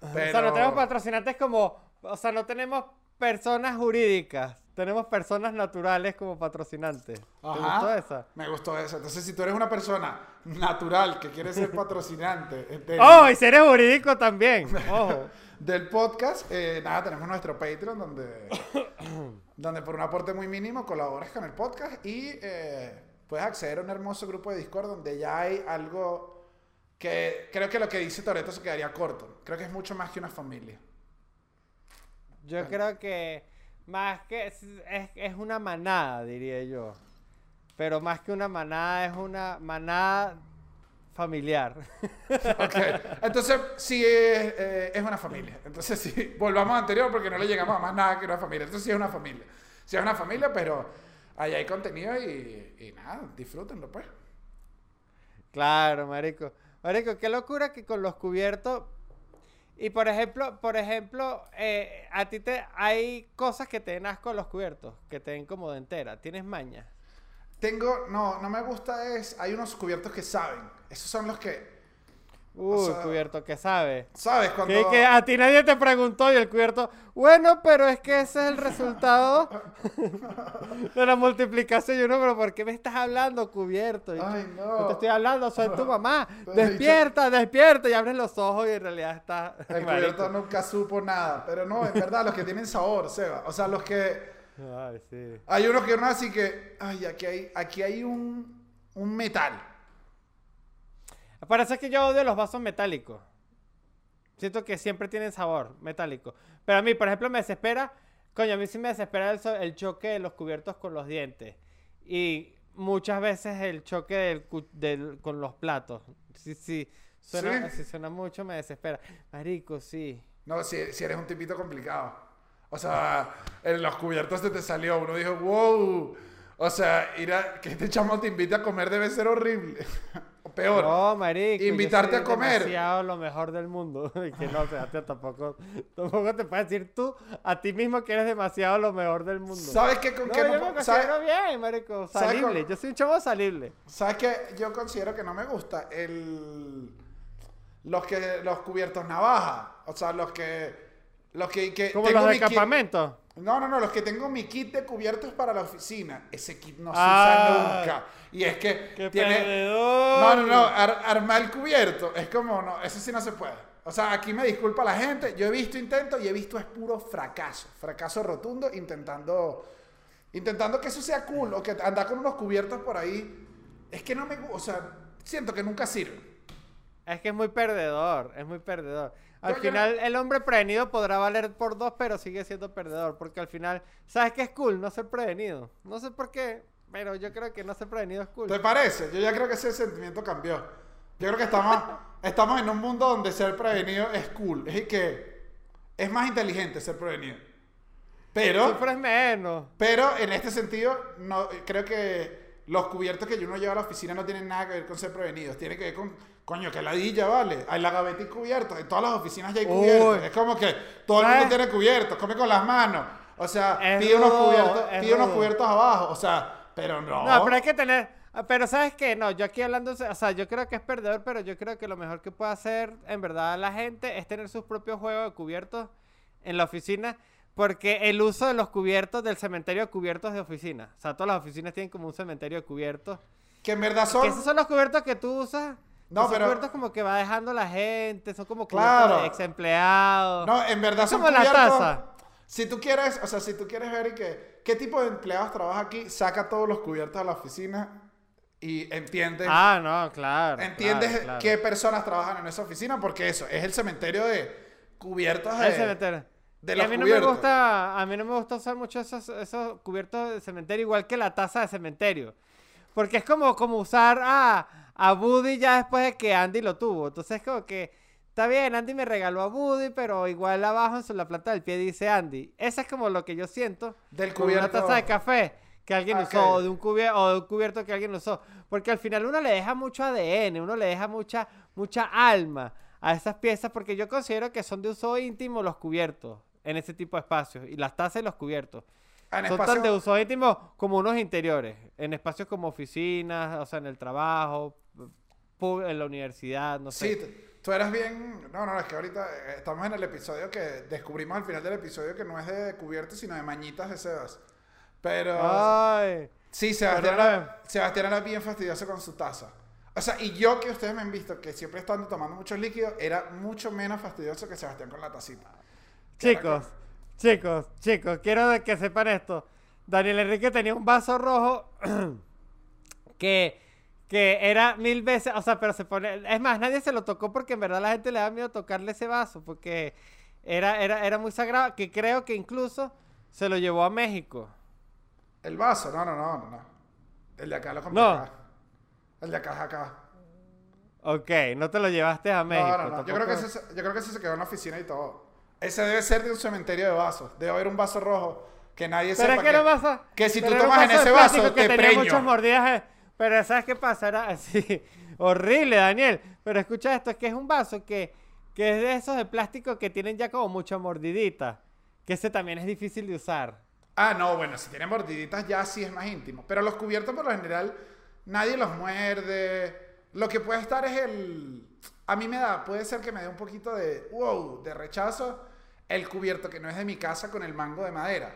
Pero... O sea, no tenemos patrocinantes como, o sea, no tenemos personas jurídicas, tenemos personas naturales como patrocinantes. ¿Te Ajá. gustó esa? Me gustó eso. Entonces, si tú eres una persona natural que quiere ser patrocinante del, Oh, y si eres jurídico también. Ojo. del podcast, eh, nada, tenemos nuestro Patreon donde, donde por un aporte muy mínimo colaboras con el podcast y eh, puedes acceder a un hermoso grupo de Discord donde ya hay algo que creo que lo que dice Toreto se quedaría corto. Creo que es mucho más que una familia. Yo creo que más que es, es- es una manada, diría yo. Pero más que una manada, es una manada familiar. Ok, entonces sí es, eh, es una familia. Entonces sí, volvamos a anterior porque no le llegamos a más nada que una familia. Entonces sí es una familia. Sí es una familia, pero ahí hay contenido y, y nada, disfrútenlo pues. Claro, marico. Marico, qué locura que con los cubiertos. Y por ejemplo, por ejemplo, eh, a ti te hay cosas que te den asco a los cubiertos, que te den como de entera. ¿Tienes maña? Tengo, no, no me gusta es, hay unos cubiertos que saben. Esos son los que, Uy, sea, cubierto que sabe. ¿sabes? Cuando... Que, que a ti nadie te preguntó y el cubierto, bueno, pero es que ese es el resultado de la multiplicación. Y uno, pero ¿por qué me estás hablando, cubierto? Y Ay, no. "No te estoy hablando, soy tu mamá. Despierta, despierta. Y abres los ojos y en realidad está... El cubierto nunca supo nada. Pero no, en verdad, los que tienen sabor, Seba. O sea, los que... Ay, sí. Hay unos que uno así que, ay, aquí hay, aquí hay un, un metal. Parece que yo odio los vasos metálicos. Siento que siempre tienen sabor metálico. Pero a mí, por ejemplo, me desespera. Coño, a mí sí me desespera el, so- el choque de los cubiertos con los dientes. Y muchas veces el choque del, del- con los platos. Sí, sí. Suena, ¿Sí? si suena mucho, me desespera. Marico, sí. No, si, si eres un tipito complicado. O sea, en los cubiertos se te salió. Uno dijo, wow. O sea, ir a, que este chamo te invite a comer debe ser horrible. peor. No, marico. invitarte a comer. demasiado lo mejor del mundo. Y que no, o sea, tampoco, tampoco te puedes decir tú a ti mismo que eres demasiado lo mejor del mundo. ¿Sabes qué? Con No, qué yo no me considero ¿sabes, bien, marico. ¿sabes Salible. con- Yo soy un chavo salible. ¿Sabes qué? Yo considero que no me gusta el... Los, que, los cubiertos navaja. O sea, los que... Los que... que Como tengo los de mi campamento. No, no, no, los que tengo mi kit de cubiertos para la oficina. Ese kit no se Ah. usa nunca. Y es que ¡Qué tiene... perdedor! No, no, no, ar- armar el cubierto es como, no, eso sí no se puede. O sea, aquí me disculpa la gente, yo he visto intentos y he visto es puro fracaso, fracaso rotundo intentando, intentando que eso sea cool o que andar con unos cubiertos por ahí. Es que no me gusta, o sea, siento que nunca sirve. Es que es muy perdedor. Es muy perdedor. Al final, el hombre prevenido podrá valer por dos, pero sigue siendo perdedor. Porque al final, ¿sabes qué es cool? No ser prevenido. No sé por qué, pero yo creo que no ser prevenido es cool. ¿Te parece? Yo ya creo que ese sentimiento cambió. Yo creo que estamos, estamos en un mundo donde ser prevenido es cool. Es que es más inteligente ser prevenido. Pero... Sufres menos. Pero en este sentido, no, creo que los cubiertos que uno lleva a la oficina no tienen nada que ver con ser prevenidos. Tiene que ver con, coño, que ladilla, ¿vale? Hay la gaveta y cubiertos. En todas las oficinas ya hay Uy. cubiertos. Es como que todo el mundo tiene cubiertos. Come con las manos. O sea, Es pide, unos cubiertos, pide unos cubiertos abajo. O sea, pero no. No, pero hay que tener, Pero ¿sabes qué? No, yo aquí hablando, o sea, yo creo que es perdedor, pero yo creo que lo mejor que puede hacer en verdad la gente es tener sus propios juegos de cubiertos en la oficina, porque el uso de los cubiertos del cementerio de cubiertos de oficina, o sea, todas las oficinas tienen como un cementerio de cubiertos, Que en verdad que son. esos son los cubiertos que tú usas. No, son pero- cubiertos como que va dejando la gente, son como Claro. de ex empleados. No, en verdad Es son como la cubiertos. taza. Si tú quieres, o sea, si tú quieres ver y que, qué tipo de empleados trabaja aquí, saca todos los cubiertos a la oficina y entiendes, Ah, no, claro. entiendes claro, claro. qué personas trabajan en esa oficina, porque eso, es el cementerio de cubiertos de... El cementerio. de Y los a mí no cubiertos. me gusta, a mí no me gusta usar mucho esos, esos cubiertos de cementerio, igual que la taza de cementerio. Porque es como, como usar a, a Woody ya después de que Andy lo tuvo. Entonces es como que, está bien, Andy me regaló a Woody, pero igual abajo en la planta del pie dice Andy. Eso es como lo que yo siento Del con una cubierto. taza de café que alguien Ok. usó, o de, un cubierto, o de un cubierto que alguien usó. Porque al final uno le deja mucho ADN, uno le deja mucha, mucha alma a esas piezas, porque yo considero que son de uso íntimo los cubiertos en ese tipo de espacios, y las tazas y los cubiertos. Ah, en son espacio- tan de uso íntimo como unos interiores, en espacios como oficinas, o sea, en el trabajo, en la universidad, no sé. Sí, tú- eras bien... No, no, es que ahorita eh, estamos en el episodio que descubrimos al final del episodio que no es de cubiertos, sino de mañitas de Sebas. Pero... Ay, Sí, Sebastián era, Sebastián era bien fastidioso con su taza. O sea, y yo que ustedes me han visto que siempre estando tomando muchos líquidos, era mucho menos fastidioso que Sebastián con la tacita. Chicos, chicos, chicos, quiero que sepan esto. Daniel Enrique tenía un vaso rojo que, que era mil veces, o sea, pero se pone, es más, nadie se lo tocó porque en verdad la gente le da miedo tocarle ese vaso porque era, era, era muy sagrado, que creo que incluso se lo llevó a México. El vaso, no, no, no, no. no. El de acá lo compré No. acá. El de acá es acá. Ok, no te lo llevaste a México. no, no, no. Yo creo, que ese, se- yo creo que ese se quedó en la oficina y todo. Ese debe ser de un cementerio de vasos. Debe haber un vaso rojo que nadie Pero es sepa que, no pasa. que si tú tomas en ese vaso, que te preño. muchas mordidas. Pero ¿sabes qué pasa? Era así. Horrible, Daniel. Pero escucha esto, es que es un vaso que, que es de esos de plástico que tienen ya como mucha mordidita. Que ese también es difícil de usar. Ah, no, bueno, si tiene mordiditas ya sí es más íntimo. Pero los cubiertos por lo general nadie los muerde. Lo que puede estar es el... A mí me da, puede ser que me dé un poquito de, wow, de rechazo el cubierto que no es de mi casa con el mango de madera.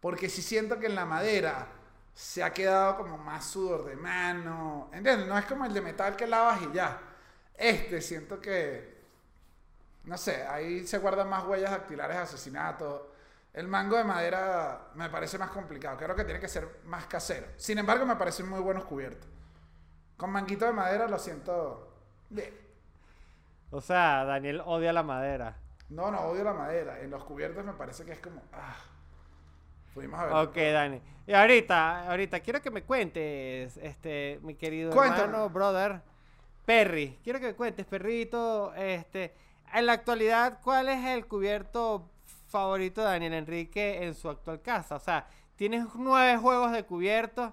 Porque si siento que en la madera se ha quedado como más sudor de mano. ¿Entiendes? No es como el de metal que lavas y ya. Este siento que no sé, ahí se guardan más huellas dactilares de asesinato. El mango de madera me parece más complicado. Creo que tiene que ser más casero. Sin embargo, me parecen muy buenos cubiertos. Con manguito de madera lo siento bien. O sea, Daniel odia la madera. No, no, odio la madera. En los cubiertos me parece que es como... Ah, fuimos a ver. Ok, Dani. Y ahorita, ahorita quiero que me cuentes, este, mi querido Cuéntame. hermano, brother, Perry. Quiero que me cuentes, perrito, este, en la actualidad, ¿cuál es el cubierto favorito de Daniel Enrique en su actual casa? O sea, tienes nueve juegos de cubiertos,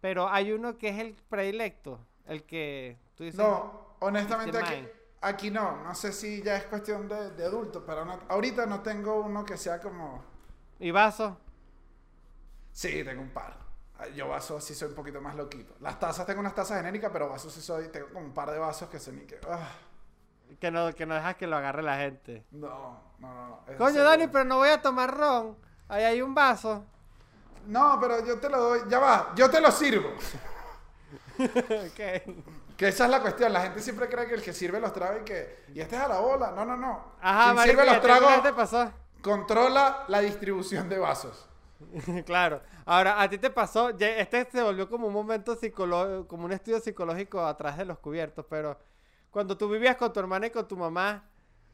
pero hay uno que es el predilecto, el que tú dices. No, honestamente Este aquí, aquí no. No sé si ya es cuestión de, de adulto, pero no- ahorita no tengo uno que sea como... ¿Y vaso? Sí, tengo un par. Ah, Yo vasos sí soy un poquito más loquito. Las tazas tengo unas tazas genéricas, pero vasos sí soy... Tengo como un par de vasos que son y que... ah, Que no, que no dejas que lo agarre la gente. no, no, no. no, Coño. Dani, pero no voy a tomar ron. Ahí hay un vaso. No, pero yo te lo doy... Ya va, yo te lo sirvo. Que esa es la cuestión. La gente siempre cree que el que sirve los tragos y que... Y este es a la bola. No, no, no. Ajá, Quien marico, sirve los ¿y a ti alguna vez tragos te pasó? controla la distribución de vasos. claro. Ahora, a ti te pasó, este se volvió como un momento psicológico, como un estudio psicológico atrás de los cubiertos, pero cuando tú vivías con tu hermana y con tu mamá,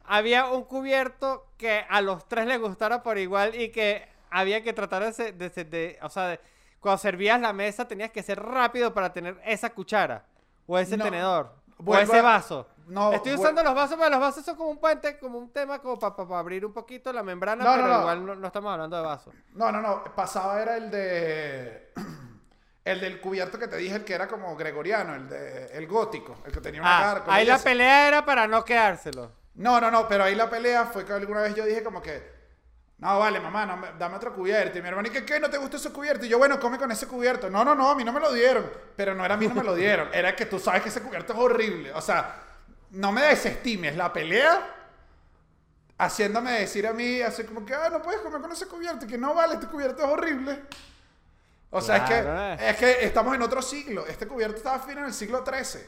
había un cubierto que a los tres les gustara por igual y que había que tratar de, de o sea, cuando servías la mesa tenías que ser rápido para tener esa cuchara o ese No. tenedor o ese a- vaso. No, Estoy usando los vasos, pero los vasos son como un puente, como un tema, como para abrir un poquito la membrana, No, pero no. igual no, no estamos hablando de vasos. No, no, no. Pasaba era el de... El del cubierto que te dije, el que era como gregoriano, el de el gótico, el que tenía una Ah, ahí la pelea era para no quedárselo. No, no, no, pero ahí la pelea fue que alguna vez yo dije como que No, vale, mamá, no me- dame otro cubierto. Y mi hermano, ¿y qué, qué? ¿No te gusta ese cubierto? Y yo, bueno, come con ese cubierto. No, no, no, a mí no me lo dieron. Pero no era a mí, no me lo dieron. Era que tú sabes que ese cubierto es horrible. O sea, no me desestimes la pelea haciéndome decir a mí, así como que, ah, no puedes comer con ese cubierto. Que no, vale, este cubierto es horrible. O sea, Claro, es, que, es que estamos en otro siglo. Este cubierto estaba fino en el siglo XIII.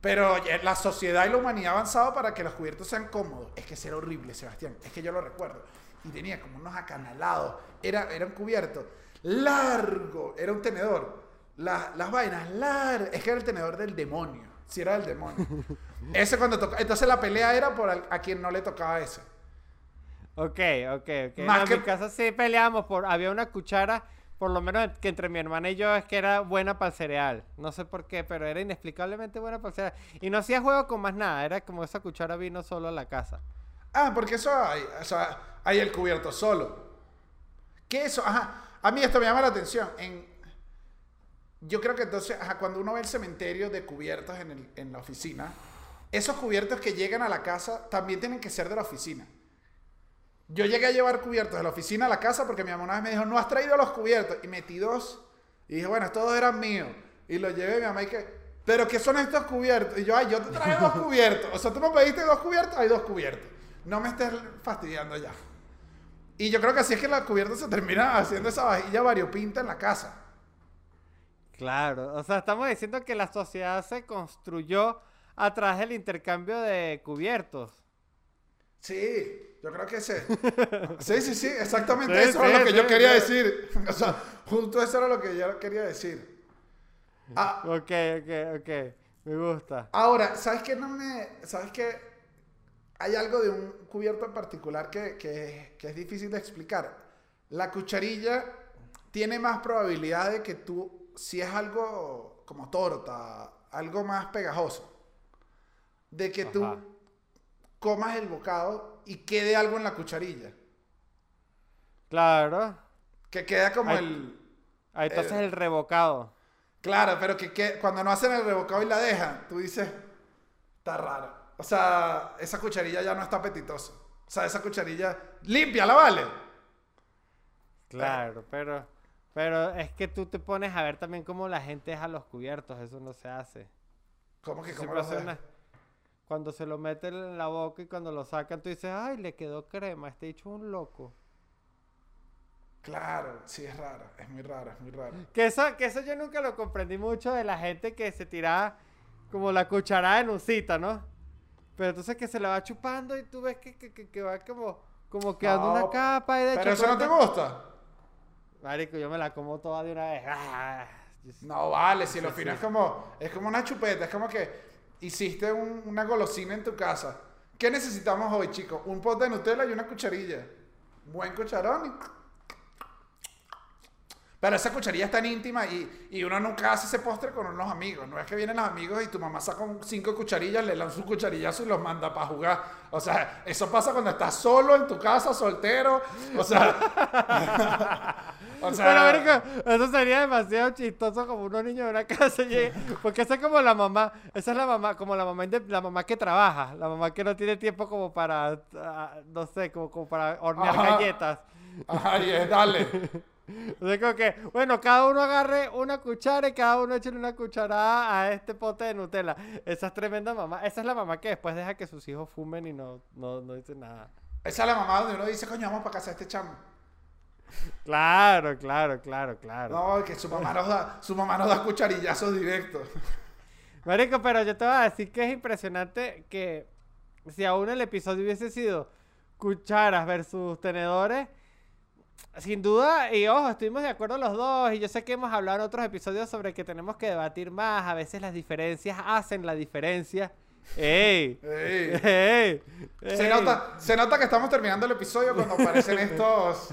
Pero la sociedad y la humanidad ha avanzado para que los cubiertos sean cómodos. Es que era horrible, Sebastián. Es que yo lo recuerdo. Y tenía como unos acanalados. Era, era un cubierto largo. Era un tenedor. La- las vainas largas. Es que era el tenedor del demonio. Si era del demonio. Ese cuando toca. Entonces la pelea era por al- a quien no le tocaba ese. Ok, ok, ok. Más No, en que- mi casa sí peleábamos por... Había una cuchara, por lo menos que entre mi hermana y yo, es que era buena para el cereal. No sé por qué, pero era inexplicablemente buena para el cereal. Y no hacía juego con más nada. Era como esa cuchara vino solo a la casa. Ah, porque eso hay. O sea, hay el cubierto solo. ¿Qué eso? Ajá. A mí esto me llama la atención. En, yo creo que entonces, cuando uno ve el cementerio de cubiertos en, la oficina, esos cubiertos que llegan a la casa también tienen que ser de la oficina. Yo llegué a llevar cubiertos de la oficina a la casa porque mi mamá una vez me dijo, no has traído los cubiertos. Y metí dos. Y dije, bueno, estos dos eran míos. Y los llevé a mi mamá y que, ¿pero qué son estos cubiertos? Y yo, ay, yo te traje dos cubiertos. O sea, tú me pediste dos cubiertos, hay dos cubiertos. No me estés fastidiando ya. Y yo creo que así es que la cubierta se termina haciendo esa vajilla variopinta en la casa. Claro, o sea, estamos diciendo que la sociedad se construyó a través del intercambio de cubiertos. Sí, yo creo que sí. Sí, sí, sí, exactamente Sí, eso sí, es lo que yo quería decir. O sea, justo eso era lo que yo quería decir. Ah, Ok, ok, ok. Me gusta. ahora, ¿sabes qué no me. ¿Sabes qué? Hay algo de un cubierto en particular que, que- que es difícil de explicar. La cucharilla tiene más probabilidad de que tú, si es algo como torta, algo más pegajoso, de que tú comas el bocado y quede algo en la cucharilla. Claro. Que queda como el... Ah, entonces Eh. el revocado. Claro, pero que, que cuando no hacen el revocado y la dejan, tú dices, está raro. O sea, esa cucharilla ya no está apetitosa. O sea, esa cucharilla, límpiala, ¿vale? Claro, pero pero es que tú te pones a ver también cómo la gente deja los cubiertos, eso no se hace. ¿Cómo que cómo lo una- Cuando se lo meten en la boca y cuando lo sacan, tú dices, ay, le quedó crema, este hecho un loco. Claro, sí, es raro, es muy raro, es muy raro. Que eso, que eso yo nunca lo comprendí mucho de la gente que se tiraba como la cucharada en usita, ¿no? Pero entonces que se la va chupando y tú ves que, que, que- va como, como quedando No, una capa y de Pero eso no te gusta. Marico, yo me la como toda de una vez. Ah, No vale, si lo fino es como, es como una chupeta, es como que hiciste un- una golosina en tu casa. ¿Qué necesitamos hoy, chicos? Un pote de Nutella y una cucharilla. Buen cucharón y... Pero esa cucharilla es tan íntima y, y uno nunca hace ese postre con unos amigos. No es que vienen los amigos y tu mamá saca cinco cucharillas, le lanza un cucharillazo y los manda para jugar. O sea, eso pasa cuando estás solo en tu casa, soltero. O sea... o sea, Pero, eso sería demasiado chistoso como unos niños de una casa lleguen- Porque esa es como la mamá, esa es la mamá, como la mamá, la mamá que trabaja, la mamá que no tiene tiempo como para, ah, no sé, como, como para hornear Ajá. galletas. Ay, es, dale. O sea, como que, bueno, cada uno agarre una cuchara y cada uno eche una cucharada a este pote de Nutella. Esa es tremenda mamá. Esa es la mamá que después deja que sus hijos fumen y no, no, no dice nada. Esa es la mamá donde uno dice, coño, vamos para casa de este chamo. Claro, claro, claro, claro. No, que su mamá nos da, su mamá nos da cucharillazos directos. Marico, pero yo te voy a decir que es impresionante que si aún el episodio hubiese sido cucharas versus tenedores, sin duda, y ojo, estuvimos de acuerdo los dos, y yo sé que hemos hablado en otros episodios sobre que tenemos que debatir más, a veces las diferencias hacen la diferencia. ¡Ey! Ey. ¡Ey! Se nota, se nota que estamos terminando el episodio cuando aparecen estos,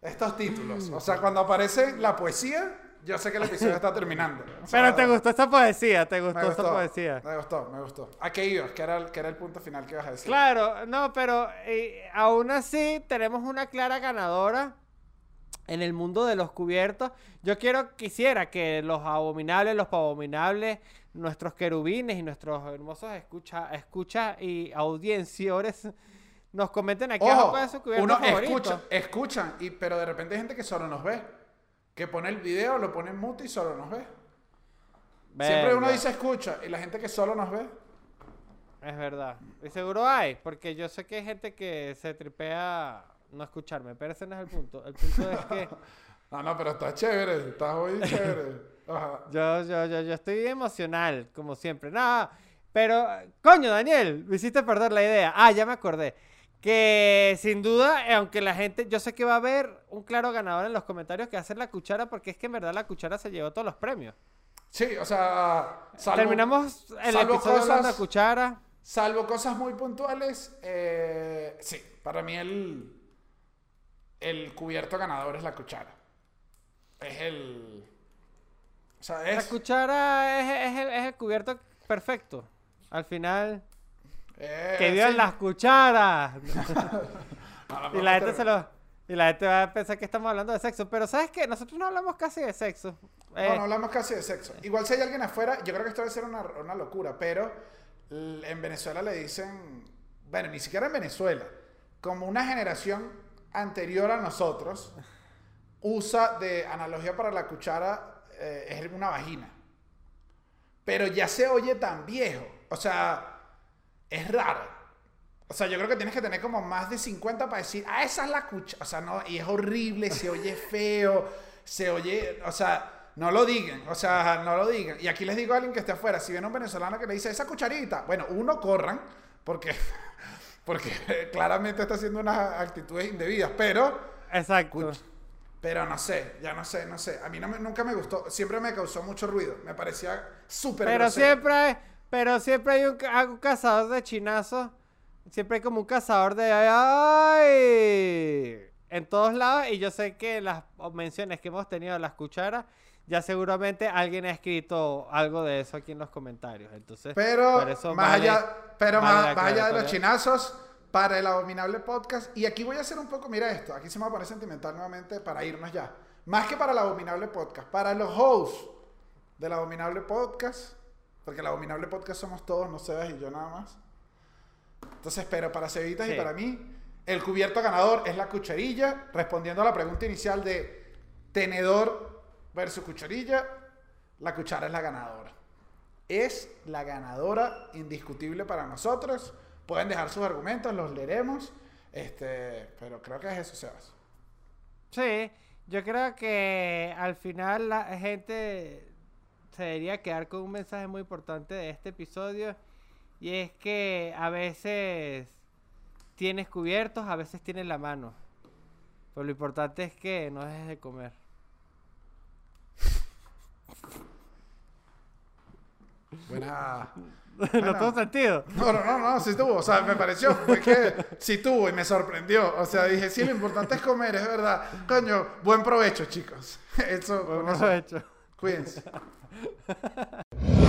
estos títulos. O sea, cuando aparece la poesía, yo sé que el episodio está terminando. O sea, Pero te gustó esta poesía, te me gustó esta gustó, poesía. Me gustó, me gustó. ¿A qué ibas? ¿Qué era, el- qué era el punto final que ibas a decir? Claro, no, pero eh, aún así tenemos una clara ganadora en el mundo de los cubiertos. Yo quiero, quisiera que los abominables, los abominables, nuestros querubines y nuestros hermosos escucha, escucha y audienciores nos comenten aquí Ojo, su cubierto uno favorito. escucha, escuchan, y, pero de repente hay gente que solo nos ve. Que pone el video, lo pone en mute y solo nos ve. Siempre uno dice escucha, y la gente que solo nos ve. Es verdad. Y seguro hay, porque yo sé que hay gente que se tripea no escucharme, pero ese no es el punto. El punto es que No, no, pero está chévere, está muy chévere. Ajá. yo, yo, yo, yo estoy emocional, como siempre. Nada, pero, coño, Daniel, me hiciste perder la idea. Ah, ya me acordé. Que sin duda, aunque la gente, yo sé que va a haber un claro ganador en los comentarios que ser la cuchara, porque es que en verdad la cuchara se llevó todos los premios. Sí, o sea, salvo, Terminamos el salvo episodio hablando de cosas- cuchara. salvo cosas muy puntuales, eh, sí, para mí el, el cubierto ganador es la cuchara. Es el... O sea, La es... cuchara es, es el, es el cubierto perfecto. Al final, eh, que vivan sí. las cucharas. No, no, y la no, gente se lo. Y la gente va a pensar que estamos hablando de sexo. Pero ¿sabes qué? Nosotros no hablamos casi de sexo. Eh, No, no hablamos casi de sexo. Igual si hay alguien afuera, yo creo que esto debe ser una, una locura, pero en Venezuela le dicen, bueno, ni siquiera en Venezuela, como una generación anterior a nosotros, usa de analogía para la cuchara, eh, es una vagina. Pero ya se oye tan viejo, o sea, es raro. O sea, yo creo que tienes que tener como más de 50 para decir, ah, esa es la cuchara. O sea, no, y es horrible, se oye feo, se oye, o sea, no lo digan, o sea, no lo digan. Y aquí les digo a alguien que esté afuera, si viene un venezolano que le dice, esa cucharita, bueno, uno corran, porque, porque claramente está haciendo unas actitudes indebidas, pero, Exacto. pero no sé, ya no sé, no sé. A mí no me- nunca me gustó, siempre me causó mucho ruido, me parecía súper Pero grosero. siempre hay, pero siempre hay un, un cazador de chinazos. Siempre hay como un cazador de ay en todos lados. Y yo sé que las menciones que hemos tenido de las cucharas, ya seguramente alguien ha escrito algo de eso aquí en los comentarios. Entonces, Pero eso más vale- allá, pero vale más, allá de los chinazos, para el abominable podcast, y aquí voy a hacer un poco, mira esto, aquí se me va a poner sentimental nuevamente para irnos ya. Más que para el abominable podcast, para los hosts del abominable podcast, porque el abominable podcast somos todos, no Sebas y yo nada más. Entonces, pero para Cevitas y Sí. para mí, el cubierto ganador es la cucharilla, respondiendo a la pregunta inicial de tenedor versus cucharilla, la cuchara es la ganadora es la ganadora indiscutible para nosotros. Pueden dejar sus argumentos, los leeremos. Este, pero creo que es eso, Sebas. Sí, yo creo que al final la gente se debería quedar con un mensaje muy importante de este episodio y es que a veces tienes cubiertos, a veces tienes la mano. Pero lo importante es que no dejes de comer. Buena. no Bueno. tuvo sentido. No, no, no, no, sí tuvo. O sea, me pareció, que sí tuvo y me sorprendió. O sea, dije, sí, lo importante es comer, es verdad. Coño, buen provecho, chicos. Eso, eso. hecho. Cuídense.